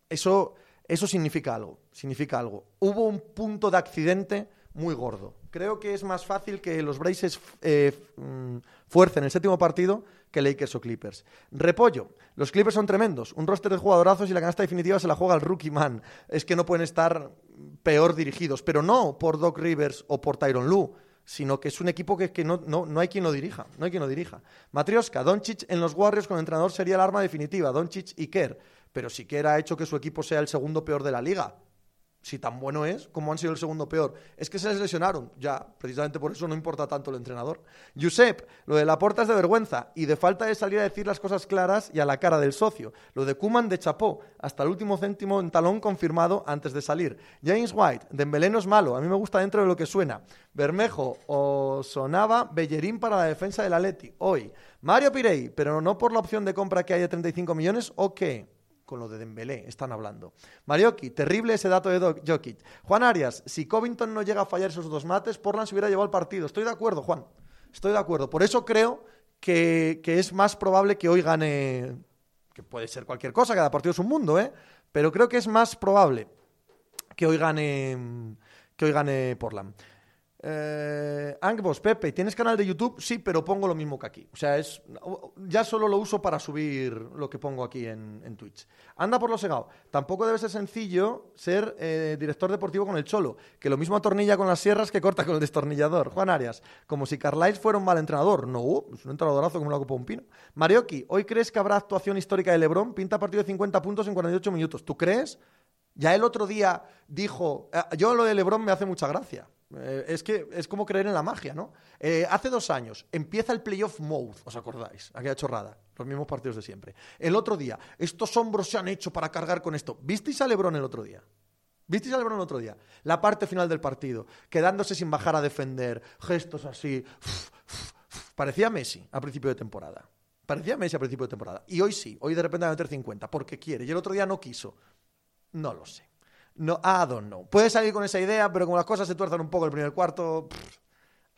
Eso, eso significa algo, significa algo. Hubo un punto de accidente muy gordo. Creo que es más fácil que los Blazers eh, mm, fuercen el séptimo partido que Lakers o Clippers. Repollo. Los Clippers son tremendos. Un roster de jugadorazos y la canasta definitiva se la juega el rookie man. Es que no pueden estar peor dirigidos, pero no por Doc Rivers o por Tyron Lue, sino que es un equipo que, que no, no, no, hay quien lo dirija, no hay quien lo dirija. Matrioska, Doncic en los Warriors con entrenador sería el arma definitiva, Doncic y Kerr, pero si Kerr ha hecho que su equipo sea el segundo peor de la liga si tan bueno es, como han sido el segundo peor. Es que se les lesionaron, ya, precisamente por eso no importa tanto el entrenador. Josep, lo de la porta es de vergüenza y de falta de salir a decir las cosas claras y a la cara del socio. Lo de Kuman de chapó, hasta el último céntimo en talón confirmado antes de salir. James White, Dembélé no es malo, a mí me gusta dentro de lo que suena. Bermejo o sonaba Bellerín para la defensa del Atleti, hoy. Mario Pirey, pero no por la opción de compra que hay de 35 millones, ¿o qué? Con lo de Dembélé, están hablando. Marioki, terrible ese dato de Jokic. Juan Arias, si Covington no llega a fallar esos dos mates, Portland se hubiera llevado el partido. Estoy de acuerdo, Juan. Estoy de acuerdo. Por eso creo que, es más probable que hoy gane, que puede ser cualquier cosa, cada partido es un mundo, ¿eh? Pero creo que es más probable que hoy gane, que hoy gane Portland. Eh, Angbos, Pepe, ¿tienes canal de YouTube? Sí, pero pongo lo mismo que aquí. O sea, es ya solo lo uso para subir lo que pongo aquí en, Twitch. Anda por lo segado. Tampoco debe ser sencillo ser eh, director deportivo con el Cholo, que lo mismo atornilla con las sierras que corta con el destornillador. Juan Arias, como si Carlisle fuera un mal entrenador. No, es un entrenadorazo como lo hago un pino. Marioki, ¿hoy crees que habrá actuación histórica de Lebron? Pinta partido de 50 puntos en 48 minutos. ¿Tú crees? Ya el otro día dijo, eh, yo lo de Lebron me hace mucha gracia. Eh, es que es como creer en la magia, ¿no? Eh, hace dos años empieza el playoff mode, ¿os acordáis? Aquella chorrada, los mismos partidos de siempre. El otro día, estos hombros se han hecho para cargar con esto. ¿Visteis a Lebron el otro día? ¿Visteis a Lebron el otro día? La parte final del partido, quedándose sin bajar a defender, gestos así. Parecía Messi a principio de temporada. Parecía Messi a principio de temporada. Y hoy sí, hoy de repente va a meter 50, porque quiere. Y el otro día no quiso. No lo sé. No, I don't know. Puede salir con esa idea, pero como las cosas se tuerzan un poco el primer cuarto,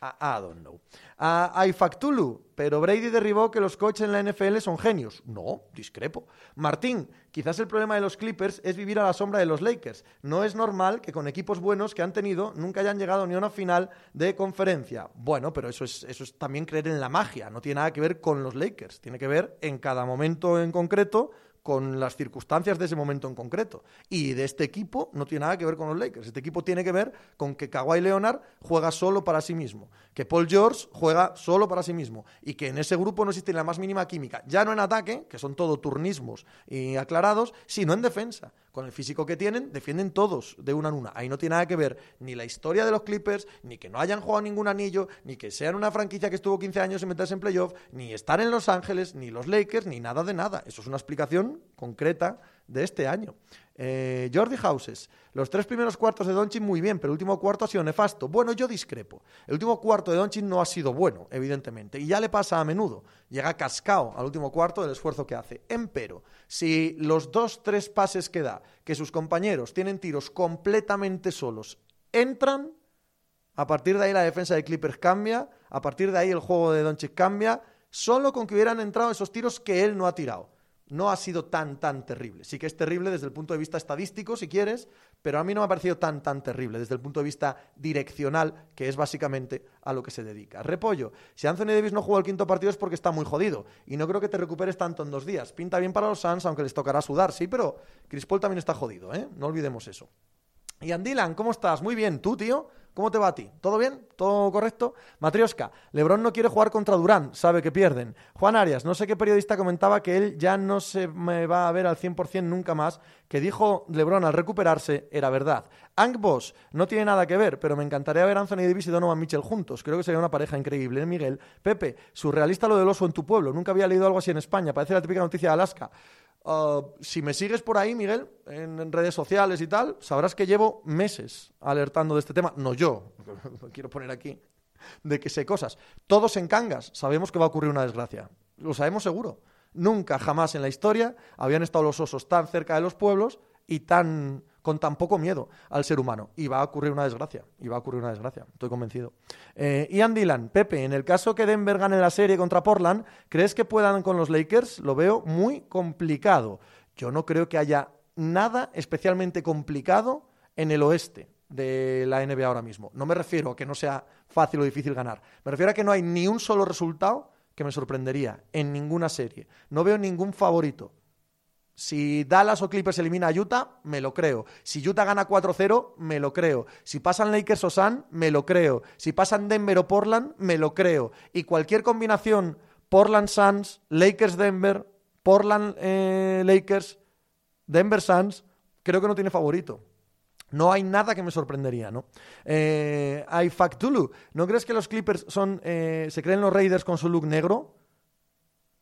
I, don't know. hay Factulu, pero Brady derribó que los coaches en la NFL son genios. No, discrepo. Martín, quizás el problema de los Clippers es vivir a la sombra de los Lakers. No es normal que con equipos buenos que han tenido nunca hayan llegado ni a una final de conferencia. Bueno, pero eso es, eso es también creer en la magia. No tiene nada que ver con los Lakers. Tiene que ver en cada momento en concreto con las circunstancias de ese momento en concreto. Y de este equipo no tiene nada que ver con los Lakers. Este equipo tiene que ver con que Kawhi Leonard juega solo para sí mismo, que Paul George juega solo para sí mismo y que en ese grupo no existe la más mínima química, ya no en ataque, que son todo turnismos y aclarados, sino en defensa con el físico que tienen, defienden todos de una en una. Ahí no tiene nada que ver ni la historia de los Clippers, ni que no hayan jugado ningún anillo, ni que sean una franquicia que estuvo 15 años sin meterse en playoff, ni estar en Los Ángeles, ni los Lakers, ni nada de nada. Eso es una explicación concreta de este año. Eh, Jordi Houses, los tres primeros cuartos de Doncic muy bien, pero el último cuarto ha sido nefasto. Bueno, yo discrepo. El último cuarto de Doncic no ha sido bueno, evidentemente, y ya le pasa a menudo. Llega cascado al último cuarto del esfuerzo que hace. Empero, si los dos, tres pases que da, que sus compañeros tienen tiros completamente solos, entran, a partir de ahí la defensa de Clippers cambia, a partir de ahí el juego de Doncic cambia, solo con que hubieran entrado esos tiros que él no ha tirado no ha sido tan, tan terrible. Sí que es terrible desde el punto de vista estadístico, si quieres, pero a mí no me ha parecido tan, tan terrible desde el punto de vista direccional, que es básicamente a lo que se dedica. Repollo, si Anthony Davis no jugó el quinto partido es porque está muy jodido, y no creo que te recuperes tanto en dos días. Pinta bien para los Suns, aunque les tocará sudar, sí, pero Chris Paul también está jodido, ¿eh? No olvidemos eso. Y Andilan, ¿cómo estás? Muy bien, ¿tú, tío? ¿Cómo te va a ti? ¿Todo bien? ¿Todo correcto? Matrioska, Lebron no quiere jugar contra Durán, sabe que pierden. Juan Arias, no sé qué periodista comentaba que él ya no se me va a ver al 100% nunca más, que dijo Lebron al recuperarse era verdad. Ank Boss, no tiene nada que ver, pero me encantaría ver a Anthony Davis y Donovan Mitchell juntos. Creo que sería una pareja increíble. ¿eh, Miguel, Pepe, surrealista lo del oso en tu pueblo. Nunca había leído algo así en España. Parece la típica noticia de Alaska. Uh, si me sigues por ahí, Miguel, en, redes sociales y tal, sabrás que llevo meses alertando de este tema. No yo, [LAUGHS] quiero poner aquí, de que sé cosas. Todos en Cangas sabemos que va a ocurrir una desgracia. Lo sabemos seguro. Nunca, jamás en la historia habían estado los osos tan cerca de los pueblos y tan con tan poco miedo al ser humano. Y va a ocurrir una desgracia. Y va a ocurrir una desgracia. Estoy convencido. Eh, Ian Dylan, Pepe, en el caso que Denver gane la serie contra Portland, ¿crees que puedan con los Lakers? Lo veo muy complicado. Yo no creo que haya nada especialmente complicado en el oeste de la NBA ahora mismo. No me refiero a que no sea fácil o difícil ganar. Me refiero a que no hay ni un solo resultado que me sorprendería en ninguna serie. No veo ningún favorito. Si Dallas o Clippers elimina a Utah, me lo creo. Si Utah gana 4-0, me lo creo. Si pasan Lakers o Sun, me lo creo. Si pasan Denver o Portland, me lo creo. Y cualquier combinación Portland Suns, Lakers Denver, Portland eh, Lakers, Denver Suns, creo que no tiene favorito. No hay nada que me sorprendería, ¿no? Eh, hay Factulu. ¿No crees que los Clippers son, eh, se creen los Raiders con su look negro?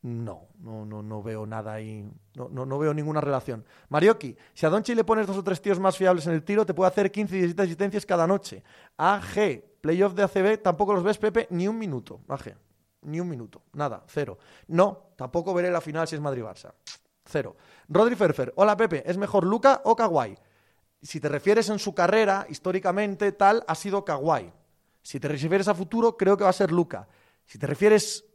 No, no, no, no veo nada ahí. No, no, no veo ninguna relación. Marioki, si a Donchi le pones dos o tres tíos más fiables en el tiro, te puede hacer 15 y 17 asistencias cada noche. AG, playoff de ACB, tampoco los ves, Pepe, ni un minuto. AG, ni un minuto. Nada, cero. No, tampoco veré la final si es Madrid-Barça. Cero. Rodri Ferfer, hola Pepe, ¿es mejor Luca o Kawhi? Si te refieres en su carrera, históricamente, tal, ha sido Kawhi. Si te refieres a futuro, creo que va a ser Luca. Si te refieres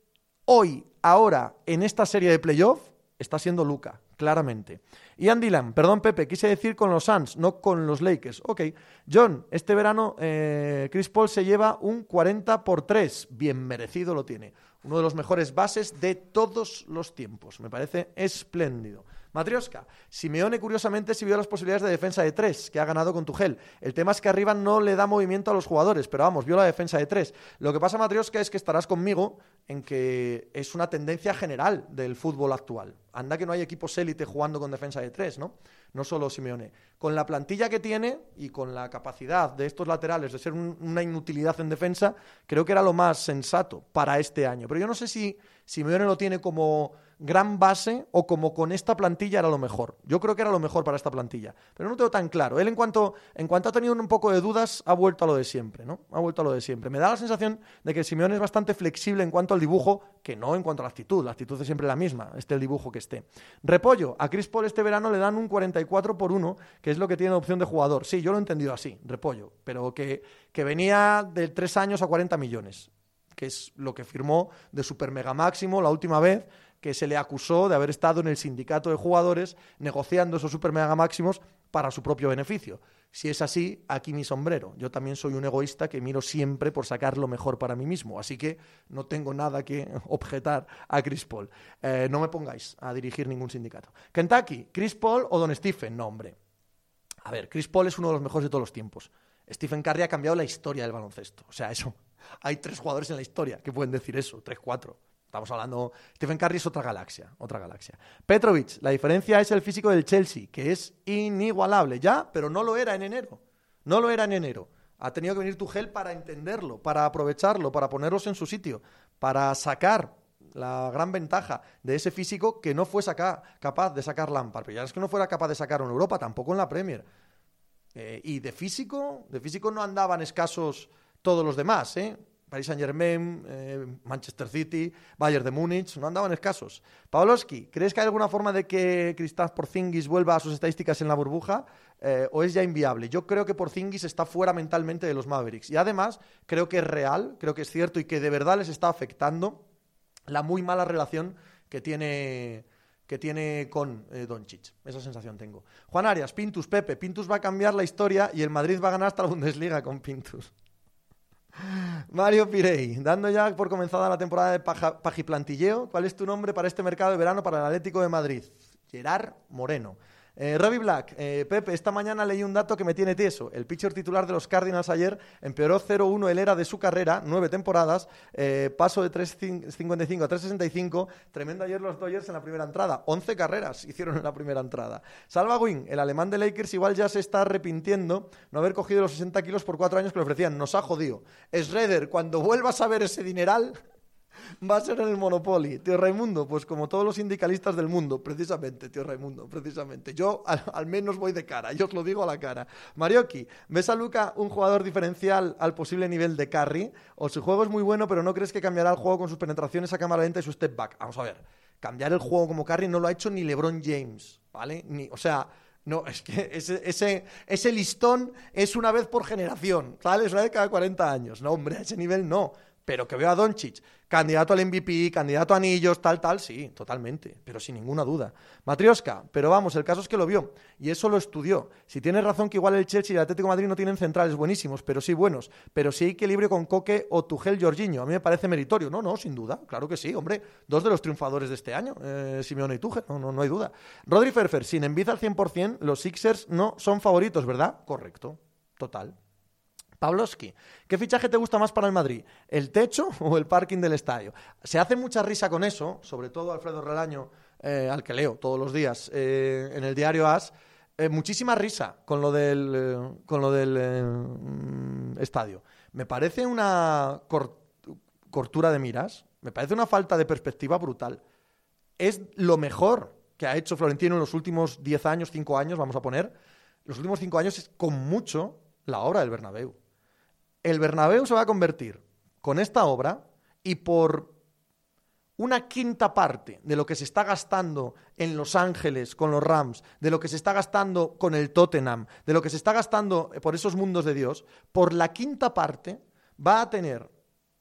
hoy, ahora, en esta serie de playoff, está siendo Luca, claramente. Ian Dylan, perdón Pepe, quise decir con los Suns, no con los Lakers. Ok. John, este verano eh, Chris Paul se lleva un 40 por 3. Bien merecido lo tiene. Uno de los mejores bases de todos los tiempos. Me parece espléndido. Matrioska, Simeone curiosamente sí vio las posibilidades de defensa de tres, que ha ganado con Tugel. El tema es que arriba no le da movimiento a los jugadores, pero vamos, vio la defensa de tres. Lo que pasa, Matrioska, es que estarás conmigo en que es una tendencia general del fútbol actual. Anda que no hay equipos élite jugando con defensa de tres, ¿no? No solo Simeone. Con la plantilla que tiene y con la capacidad de estos laterales de ser una inutilidad en defensa, creo que era lo más sensato para este año. Pero yo no sé si Simeone lo tiene como gran base o como con esta plantilla era lo mejor. Yo creo que era lo mejor para esta plantilla, pero no tengo tan claro. Él en cuanto, en cuanto ha tenido un poco de dudas, ha vuelto a lo de siempre, ¿no? Ha vuelto a lo de siempre. Me da la sensación de que Simeone es bastante flexible en cuanto al dibujo, que no en cuanto a la actitud. La actitud es siempre la misma, esté el dibujo que esté. Repollo, a Chris Paul este verano le dan un 44 por 1, que es lo que tiene opción de jugador. Sí, yo lo he entendido así, Repollo, pero que, que venía de 3 años a 40 millones que es lo que firmó de super mega máximo la última vez que se le acusó de haber estado en el sindicato de jugadores negociando esos super mega máximos para su propio beneficio. Si es así, aquí mi sombrero. Yo también soy un egoísta que miro siempre por sacar lo mejor para mí mismo, así que no tengo nada que [LAUGHS] objetar a Chris Paul. Eh, no me pongáis a dirigir ningún sindicato. Kentucky, Chris Paul o Don Stephen, no hombre. A ver, Chris Paul es uno de los mejores de todos los tiempos. Stephen Curry ha cambiado la historia del baloncesto. O sea, eso. Hay tres jugadores en la historia que pueden decir eso, tres, cuatro. Estamos hablando. Stephen Curry es otra galaxia, otra galaxia. Petrovic, la diferencia es el físico del Chelsea, que es inigualable ya, pero no lo era en enero. No lo era en enero. Ha tenido que venir Tuchel para entenderlo, para aprovecharlo, para ponerlos en su sitio, para sacar la gran ventaja de ese físico que no fue capaz de sacar Lampard. Pero ya es que no fuera capaz de sacarlo en Europa, tampoco en la Premier. Eh, y de físico, de físico no andaban escasos todos los demás, ¿eh? Paris Saint Germain, eh, Manchester City, Bayern de Múnich, no andaban escasos. Pawlowski, ¿crees que hay alguna forma de que Kristaps Porzingis vuelva a sus estadísticas en la burbuja eh, o es ya inviable? Yo creo que Porzingis está fuera mentalmente de los Mavericks y además creo que es real, creo que es cierto y que de verdad les está afectando la muy mala relación que tiene que tiene con eh, Doncic. Esa sensación tengo. Juan Arias, Pintus, Pepe. Pintus va a cambiar la historia y el Madrid va a ganar hasta la Bundesliga con Pintus. Mario Pirey, dando ya por comenzada la temporada de pajiplantilleo, ¿cuál es tu nombre para este mercado de verano para el Atlético de Madrid? Gerard Moreno. Eh, Robbie Black, eh, Pepe, esta mañana leí un dato que me tiene tieso. El pitcher titular de los Cardinals ayer empeoró 0-1 el era de su carrera, nueve temporadas, eh, paso de 3.55 a 3.65. Tremendo ayer los Dodgers en la primera entrada. 11 carreras [LAUGHS] hicieron en la primera entrada. Salva Wing, el alemán de Lakers, igual ya se está arrepintiendo no haber cogido los 60 kilos por cuatro años que le ofrecían. Nos ha jodido. Shredder, cuando vuelvas a ver ese dineral va a ser en el Monopoly. Tío Raimundo, pues como todos los sindicalistas del mundo, precisamente, tío Raimundo, precisamente. Yo al, menos voy de cara, yo os lo digo a la cara. Marioki, ¿ves a Luca un jugador diferencial al posible nivel de carry? ¿O su juego es muy bueno, pero no crees que cambiará el juego con sus penetraciones a cámara lenta y su step back? Vamos a ver, cambiar el juego como carry no lo ha hecho ni LeBron James, ¿vale? Ni, o sea... No, es que ese, ese, listón es una vez por generación, ¿vale? Es una vez cada 40 años. No, hombre, a ese nivel no. Pero que veo a Doncic Candidato al MVP, candidato a anillos, tal, tal, sí, totalmente, pero sin ninguna duda. Matrioska, pero vamos, el caso es que lo vio y eso lo estudió. Si tienes razón que igual el Chelsea y el Atlético Madrid no tienen centrales buenísimos, pero sí buenos, pero sí equilibrio con Coque o Tugel Jorginho, a mí me parece meritorio. No, no, sin duda, claro que sí, hombre, dos de los triunfadores de este año, eh, Simeone y Tuchel, no, no, no hay duda. Rodri Ferfer, sin enviza al 100%, los Sixers no son favoritos, ¿verdad? Correcto, total. Pavlovsky, ¿qué fichaje te gusta más para el Madrid? ¿El techo [LAUGHS] o el parking del estadio? Se hace mucha risa con eso, sobre todo Alfredo Relaño, eh, al que leo todos los días eh, en el diario AS, eh, muchísima risa con lo del, con lo del mm, estadio. Me parece una cortura de miras, me parece una falta de perspectiva brutal. Es lo mejor que ha hecho Florentino en los últimos 10 años, 5 años, vamos a poner. Los últimos 5 años es con mucho la obra del Bernabéu el Bernabéu se va a convertir con esta obra y por una quinta parte de lo que se está gastando en Los Ángeles con los Rams, de lo que se está gastando con el Tottenham, de lo que se está gastando por esos mundos de Dios, por la quinta parte va a tener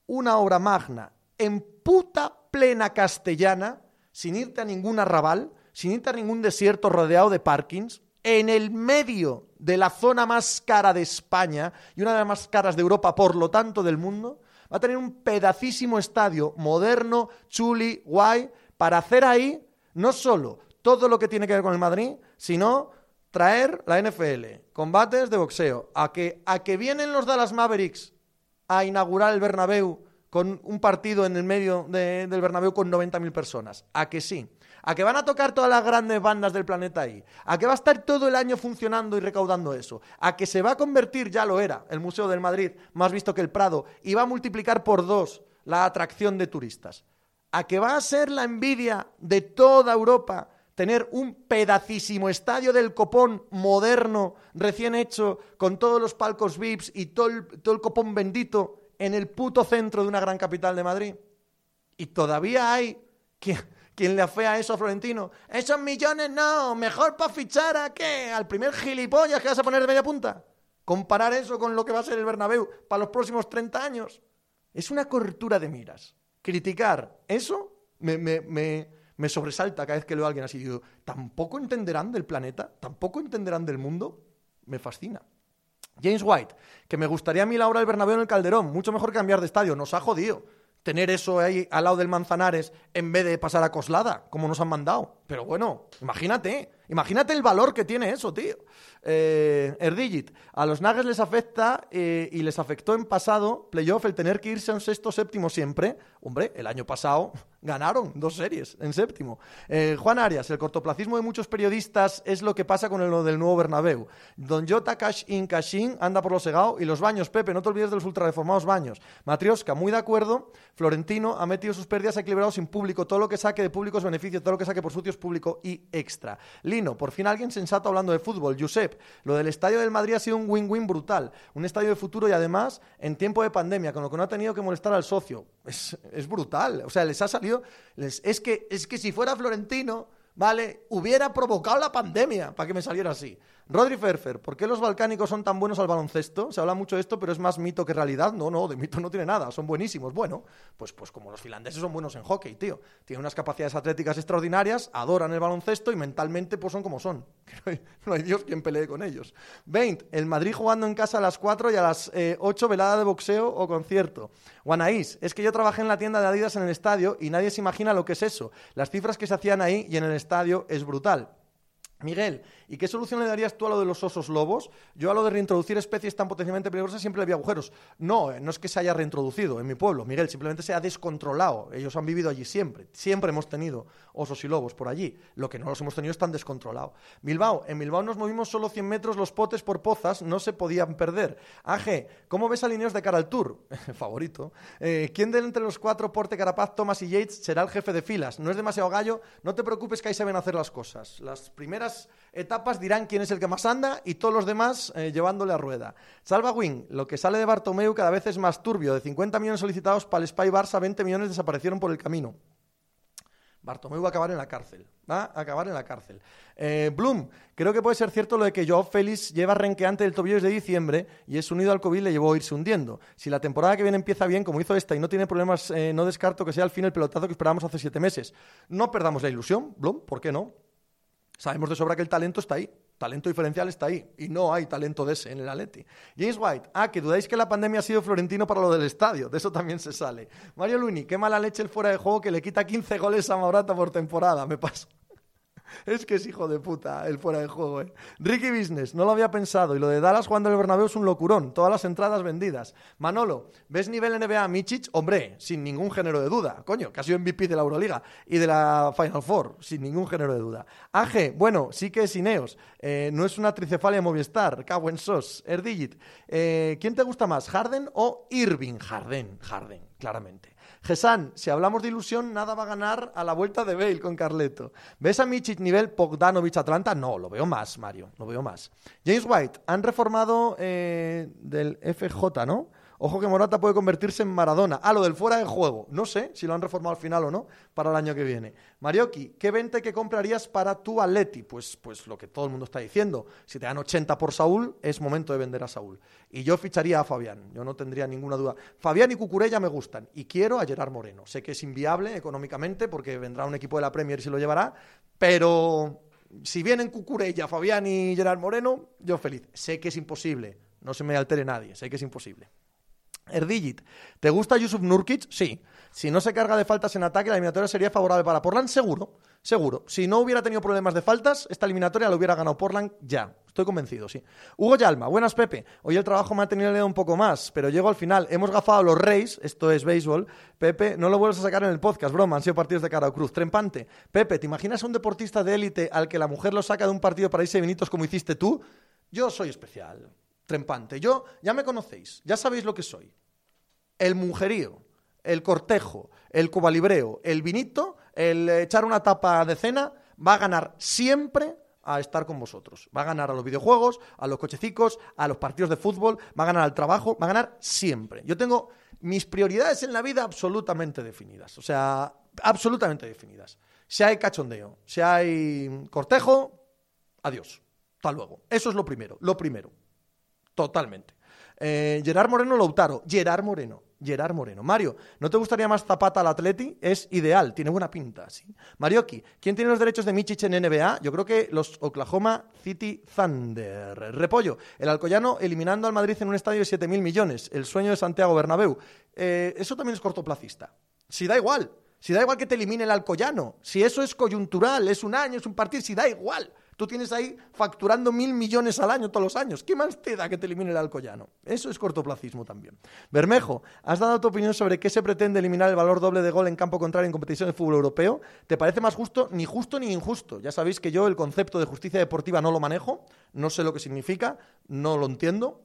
una obra magna en puta plena castellana, sin irte a ningún arrabal, sin irte a ningún desierto rodeado de parkings, en el medio de la zona más cara de España y una de las más caras de Europa, por lo tanto del mundo, va a tener un pedacísimo estadio moderno, chuli, guay, para hacer ahí no solo todo lo que tiene que ver con el Madrid, sino traer la NFL, combates de boxeo, a que, a que vienen los Dallas Mavericks a inaugurar el Bernabéu con un partido en el medio del Bernabéu con 90.000 personas, a que sí a que van a tocar todas las grandes bandas del planeta ahí, a que va a estar todo el año funcionando y recaudando eso, a que se va a convertir, ya lo era, el Museo del Madrid, más visto que el Prado, y va a multiplicar por dos la atracción de turistas, a que va a ser la envidia de toda Europa tener un pedacísimo estadio del copón moderno, recién hecho, con todos los palcos VIPs y todo el, todo el copón bendito en el puto centro de una gran capital de Madrid. Y todavía hay que ¿Quién le afea eso a Florentino? Esos millones no, mejor para fichar a qué? Al primer gilipollas que vas a poner de media punta. Comparar eso con lo que va a ser el Bernabéu para los próximos 30 años. Es una cortura de miras. Criticar eso me, me, sobresalta cada vez que leo a alguien así. Digo, ¿tampoco entenderán del planeta? ¿Tampoco entenderán del mundo? Me fascina. James White, que me gustaría a mí la hora del Bernabéu en el Calderón. Mucho mejor cambiar de estadio. Nos ha jodido tener eso ahí al lado del Manzanares en vez de pasar a Coslada, como nos han mandado. Pero bueno, imagínate, imagínate el valor que tiene eso, tío. Eh, Erdigit, a los Nuggets les afecta eh, y les afectó en pasado playoff el tener que irse a un sexto séptimo siempre. Hombre, el año pasado [LAUGHS] ganaron dos series en séptimo. Eh, Juan Arias, el cortoplacismo de muchos periodistas es lo que pasa con lo del nuevo Bernabéu. Don Jota Cash in Cashin anda por lo segado y los baños, Pepe, no te olvides de los ultrareformados baños. Matrioska, muy de acuerdo, Florentino ha metido sus pérdidas equilibrados sin público, todo lo que saque de público es beneficio, todo lo que saque por sucios público y extra. Lino, por fin alguien sensato hablando de fútbol. Josep, lo del estadio del Madrid ha sido un win-win brutal, un estadio de futuro y además en tiempo de pandemia, con lo que no ha tenido que molestar al socio. Es, brutal, o sea, les ha salido... es, que, es que si fuera Florentino ¿vale? Hubiera provocado la pandemia para que me saliera así. Rodri Ferfer, ¿por qué los balcánicos son tan buenos al baloncesto? Se habla mucho de esto, pero es más mito que realidad. No, no, de mito no tiene nada, son buenísimos. Bueno, pues, pues como los finlandeses son buenos en hockey, tío. Tienen unas capacidades atléticas extraordinarias, adoran el baloncesto y mentalmente pues son como son. [LAUGHS] No hay, Dios quien pelee con ellos. 20. El Madrid jugando en casa a las 4 y a las 8 eh, velada de boxeo o concierto. Guanaís, es que yo trabajé en la tienda de Adidas en el estadio y nadie se imagina lo que es eso. Las cifras que se hacían ahí y en el estadio es brutal. Miguel, ¿y qué solución le darías tú a lo de los osos lobos? Yo a lo de reintroducir especies tan potencialmente peligrosas siempre le había agujeros. No, eh, no es que se haya reintroducido en mi pueblo, Miguel, simplemente se ha descontrolado. Ellos han vivido allí siempre. Siempre hemos tenido osos y lobos por allí. Lo que no los hemos tenido es tan descontrolado. Bilbao, en Bilbao nos movimos solo 100 metros, los potes por pozas no se podían perder. AG, ¿cómo ves alineos de cara al Tour? [LAUGHS] Favorito. Eh, ¿Quién de entre los cuatro, Porte, Carapaz, Thomas y Yates, será el jefe de filas? No es demasiado gallo, no te preocupes que ahí se ven hacer las cosas. Las primeras etapas dirán quién es el que más anda y todos los demás eh, llevándole a rueda. Salva Wing, lo que sale de Bartomeu cada vez es más turbio. De 50 millones solicitados para el Spy Barça, 20 millones desaparecieron por el camino. Bartomeu va a acabar en la cárcel. Va a acabar en la cárcel. Eh, Bloom, creo que puede ser cierto lo de que Joao Félix lleva renqueante del tobillo desde diciembre y es unido al COVID le llevó a irse hundiendo. Si la temporada que viene empieza bien, como hizo esta, y no tiene problemas, eh, no descarto que sea al fin el pelotazo que esperábamos hace siete meses. No perdamos la ilusión, Bloom, ¿por qué no? Sabemos de sobra que el talento está ahí. Talento diferencial está ahí. Y no hay talento de ese en el Atleti. James White. Ah, que dudáis que la pandemia ha sido florentino para lo del estadio. De eso también se sale. Mario Luni. Qué mala leche el fuera de juego que le quita 15 goles a Morata por temporada. Me paso. Es que es hijo de puta el fuera de juego, ¿eh? Ricky Business, no lo había pensado. Y lo de Dallas jugando el Bernabéu es un locurón. Todas las entradas vendidas. Manolo, ¿ves nivel NBA Michich? Hombre, sin ningún género de duda. Coño, que ha sido MVP de la Euroliga y de la Final Four, sin ningún género de duda. AG, bueno, sí que es Ineos. Eh, no es una tricefalia Movistar. Cago en sos. Erdigit. Eh, ¿Quién te gusta más, Harden o Irving? Harden, Harden, claramente. Gesan, si hablamos de ilusión, nada va a ganar a la vuelta de Bale con Carleto. ¿Ves a Michit nivel Pogdanovich Atlanta? No, lo veo más, Mario, lo veo más. James White, han reformado eh, del FJ, ¿no? Ojo que Morata puede convertirse en Maradona. Ah, lo del fuera de juego. No sé si lo han reformado al final o no para el año que viene. Marioki, ¿qué vente que comprarías para tu Atleti? Pues, pues lo que todo el mundo está diciendo. Si te dan 80 por Saúl, es momento de vender a Saúl. Y yo ficharía a Fabián. Yo no tendría ninguna duda. Fabián y Cucurella me gustan. Y quiero a Gerard Moreno. Sé que es inviable económicamente porque vendrá un equipo de la Premier y se lo llevará. Pero si vienen Cucurella, Fabián y Gerard Moreno, yo feliz. Sé que es imposible. No se me altere nadie. Sé que es imposible. Erdigit, ¿te gusta Yusuf Nurkic? Sí. Si no se carga de faltas en ataque, la eliminatoria sería favorable para Portland, seguro. Seguro. Si no hubiera tenido problemas de faltas, esta eliminatoria la hubiera ganado Portland ya. Estoy convencido, sí. Hugo Yalma, buenas Pepe. Hoy el trabajo me ha tenido un poco más, pero llego al final. Hemos gafado a los Reyes, esto es béisbol. Pepe, no lo vuelvas a sacar en el podcast, broma, han sido partidos de cara o cruz. Trempante. Pepe, ¿te imaginas a un deportista de élite al que la mujer lo saca de un partido para irse vinitos como hiciste tú? Yo soy especial. Trempante. Yo, ya me conocéis, ya sabéis lo que soy el mujerío, el cortejo, el cobalibreo, el vinito, el echar una tapa de cena, va a ganar siempre a estar con vosotros. Va a ganar a los videojuegos, a los cochecicos, a los partidos de fútbol, va a ganar al trabajo, va a ganar siempre. Yo tengo mis prioridades en la vida absolutamente definidas. O sea, absolutamente definidas. Si hay cachondeo, si hay cortejo, adiós. Hasta luego. Eso es lo primero, lo primero. Totalmente. Eh, Gerard Moreno Lautaro. Gerard Moreno. Gerard Moreno. Mario, ¿no te gustaría más Zapata al Atleti? Es ideal, tiene buena pinta, sí. Marioki, ¿quién tiene los derechos de Michich en NBA? Yo creo que los Oklahoma City Thunder. Repollo, el Alcoyano eliminando al Madrid en un estadio de 7.000 millones. El sueño de Santiago Bernabéu. Eh, eso también es cortoplacista. Si da igual. Si da igual que te elimine el Alcoyano. Si eso es coyuntural, es un año, es un partido, si da igual. Tú tienes ahí facturando mil millones al año todos los años. ¿Qué más te da que te elimine el Alcoyano? Eso es cortoplacismo también. Bermejo, ¿has dado tu opinión sobre qué se pretende eliminar el valor doble de gol en campo contrario en competición de fútbol europeo? ¿Te parece más justo? Ni justo ni injusto. Ya sabéis que yo el concepto de justicia deportiva no lo manejo, no sé lo que significa, no lo entiendo.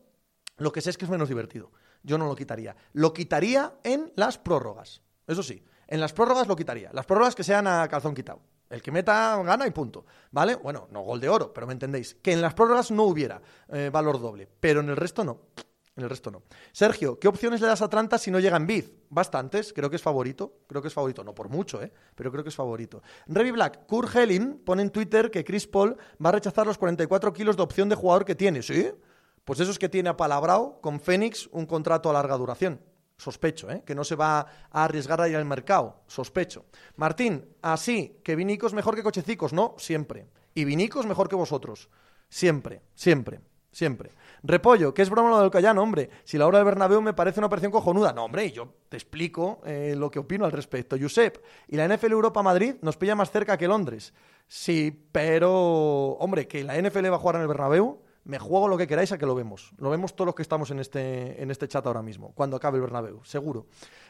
Lo que sé es que es menos divertido. Yo no lo quitaría. Lo quitaría en las prórrogas. Eso sí, en las prórrogas lo quitaría. Las prórrogas que sean a calzón quitado. El que meta gana y punto. ¿Vale? Bueno, no gol de oro, pero me entendéis. Que en las prórrogas no hubiera eh, valor doble, pero en el resto no. En el resto no. Sergio, ¿qué opciones le das a Atlanta si no llega en bid? Bastantes, creo que es favorito. Creo que es favorito, no por mucho, ¿eh? pero creo que es favorito. Revi Black, Kurt Helling pone en Twitter que Chris Paul va a rechazar los 44 kilos de opción de jugador que tiene. ¿Sí? Pues eso es que tiene apalabrado con Phoenix un contrato a larga duración. Sospecho, ¿eh? que no se va a arriesgar a ir al mercado. Sospecho. Martín, así, que Vinicos mejor que Cochecicos. No, siempre. Y Vinicos mejor que vosotros. Siempre, siempre. Siempre. Repollo, ¿qué es broma lo del Cayano, hombre? Si la obra del Bernabéu me parece una operación cojonuda. No, hombre, yo te explico eh, lo que opino al respecto. Josep, ¿y la NFL Europa Madrid nos pilla más cerca que Londres? Sí, pero, hombre, que la NFL va a jugar en el Bernabéu, me juego lo que queráis a que lo vemos. Lo vemos todos los que estamos en este, en este chat ahora mismo, cuando acabe el Bernabéu, seguro.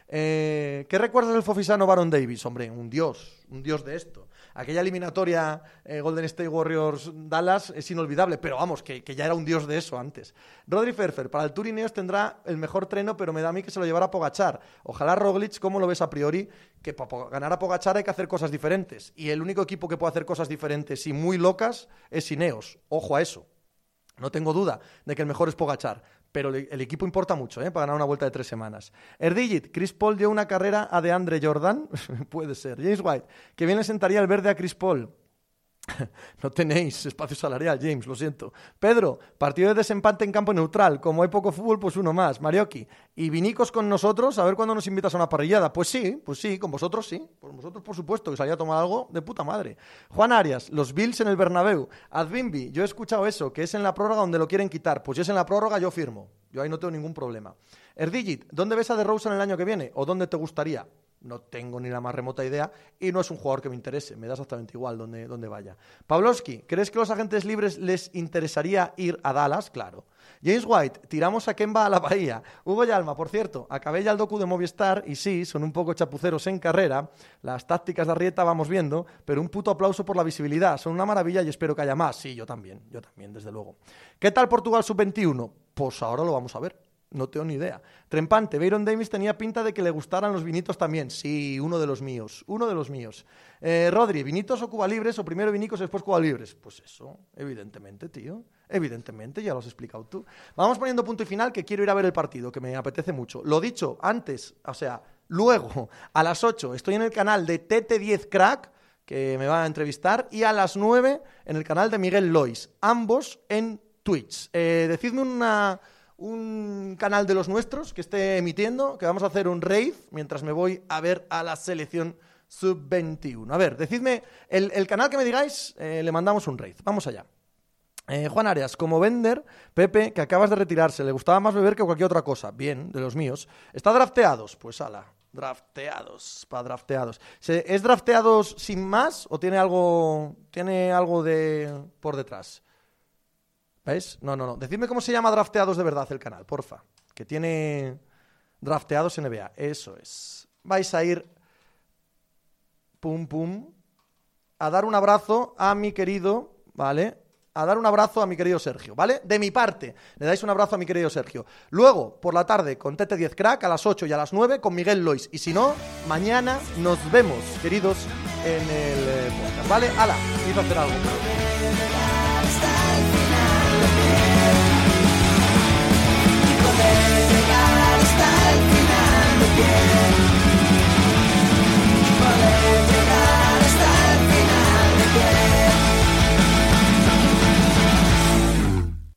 Eh, ¿Qué recuerdas del Fofisano Baron Davis? Hombre, un dios, un dios de esto aquella eliminatoria eh, Golden State Warriors Dallas es inolvidable, pero vamos, que, ya era un dios de eso antes. Rodri Ferfer, para el Tour Ineos tendrá el mejor treno, pero me da a mí que se lo llevará a Pogachar. Ojalá Roglic, ¿cómo lo ves a priori? Que para ganar a Pogachar hay que hacer cosas diferentes. Y el único equipo que puede hacer cosas diferentes y muy locas es Ineos. Ojo a eso. No tengo duda de que el mejor es Pogachar pero el equipo importa mucho ¿eh? para ganar una vuelta de tres semanas. Erdigit, Chris Paul dio una carrera a DeAndre Jordan. [LAUGHS] Puede ser. James White, que bien le sentaría el verde a Chris Paul. [LAUGHS] no tenéis espacio salarial, James, lo siento. Pedro, partido de desempate en campo neutral. Como hay poco fútbol, pues uno más. Marioki, y Vinicos con nosotros, a ver cuándo nos invitas a una parrillada. Pues sí, pues sí, con vosotros sí. Con vosotros, por supuesto, que salía a tomar algo de puta madre. Juan Arias, los Bills en el Bernabéu. Adbimbi, yo he escuchado eso, que es en la prórroga donde lo quieren quitar. Pues si es en la prórroga, yo firmo. Yo ahí no tengo ningún problema. Erdigit, ¿dónde ves a De en el año que viene? ¿O dónde te gustaría? No tengo ni la más remota idea y no es un jugador que me interese. Me da exactamente igual donde, vaya. Pavlovsky, ¿crees que los agentes libres les interesaría ir a Dallas? Claro. James White, tiramos a Kemba a la bahía. Hugo Yalma, por cierto, acabé ya el docu de Movistar y sí, son un poco chapuceros en carrera. Las tácticas de Arrieta vamos viendo, pero un puto aplauso por la visibilidad. Son una maravilla y espero que haya más. Sí, yo también, yo también, desde luego. ¿Qué tal Portugal sub-21? Pues ahora lo vamos a ver. No tengo ni idea. Trempante, Byron Davis tenía pinta de que le gustaran los vinitos también. Sí, uno de los míos, uno de los míos. Eh, Rodri, ¿vinitos o Cuba Libres o primero vinicos y después Cuba Libres? Pues eso, evidentemente, tío. Evidentemente, ya lo has explicado tú. Vamos poniendo punto y final que quiero ir a ver el partido, que me apetece mucho. Lo dicho, antes, o sea, luego, a las 8, estoy en el canal de TT10 Crack, que me va a entrevistar, y a las 9 en el canal de Miguel Lois, ambos en Twitch. Eh, decidme una un canal de los nuestros que esté emitiendo, que vamos a hacer un raid mientras me voy a ver a la selección sub-21. A ver, decidme, el, canal que me digáis, eh, le mandamos un raid. Vamos allá. Eh, Juan Arias, como vender, Pepe, que acabas de retirarse, le gustaba más beber que cualquier otra cosa. Bien, de los míos. ¿Está drafteados? Pues ala, drafteados, para drafteados. ¿Es drafteados sin más o tiene algo, tiene algo de por detrás? ¿Veis? No, no, no. Decidme cómo se llama Drafteados de verdad el canal, porfa. Que tiene Drafteados NBA. Eso es. Vais a ir. Pum, pum. A dar un abrazo a mi querido. ¿Vale? A dar un abrazo a mi querido Sergio, ¿vale? De mi parte, le dais un abrazo a mi querido Sergio. Luego, por la tarde, con TT10 Crack, a las 8 y a las 9, con Miguel Lois. Y si no, mañana nos vemos, queridos, en el eh, podcast, ¿vale? Hala, hizo hacer algo. again.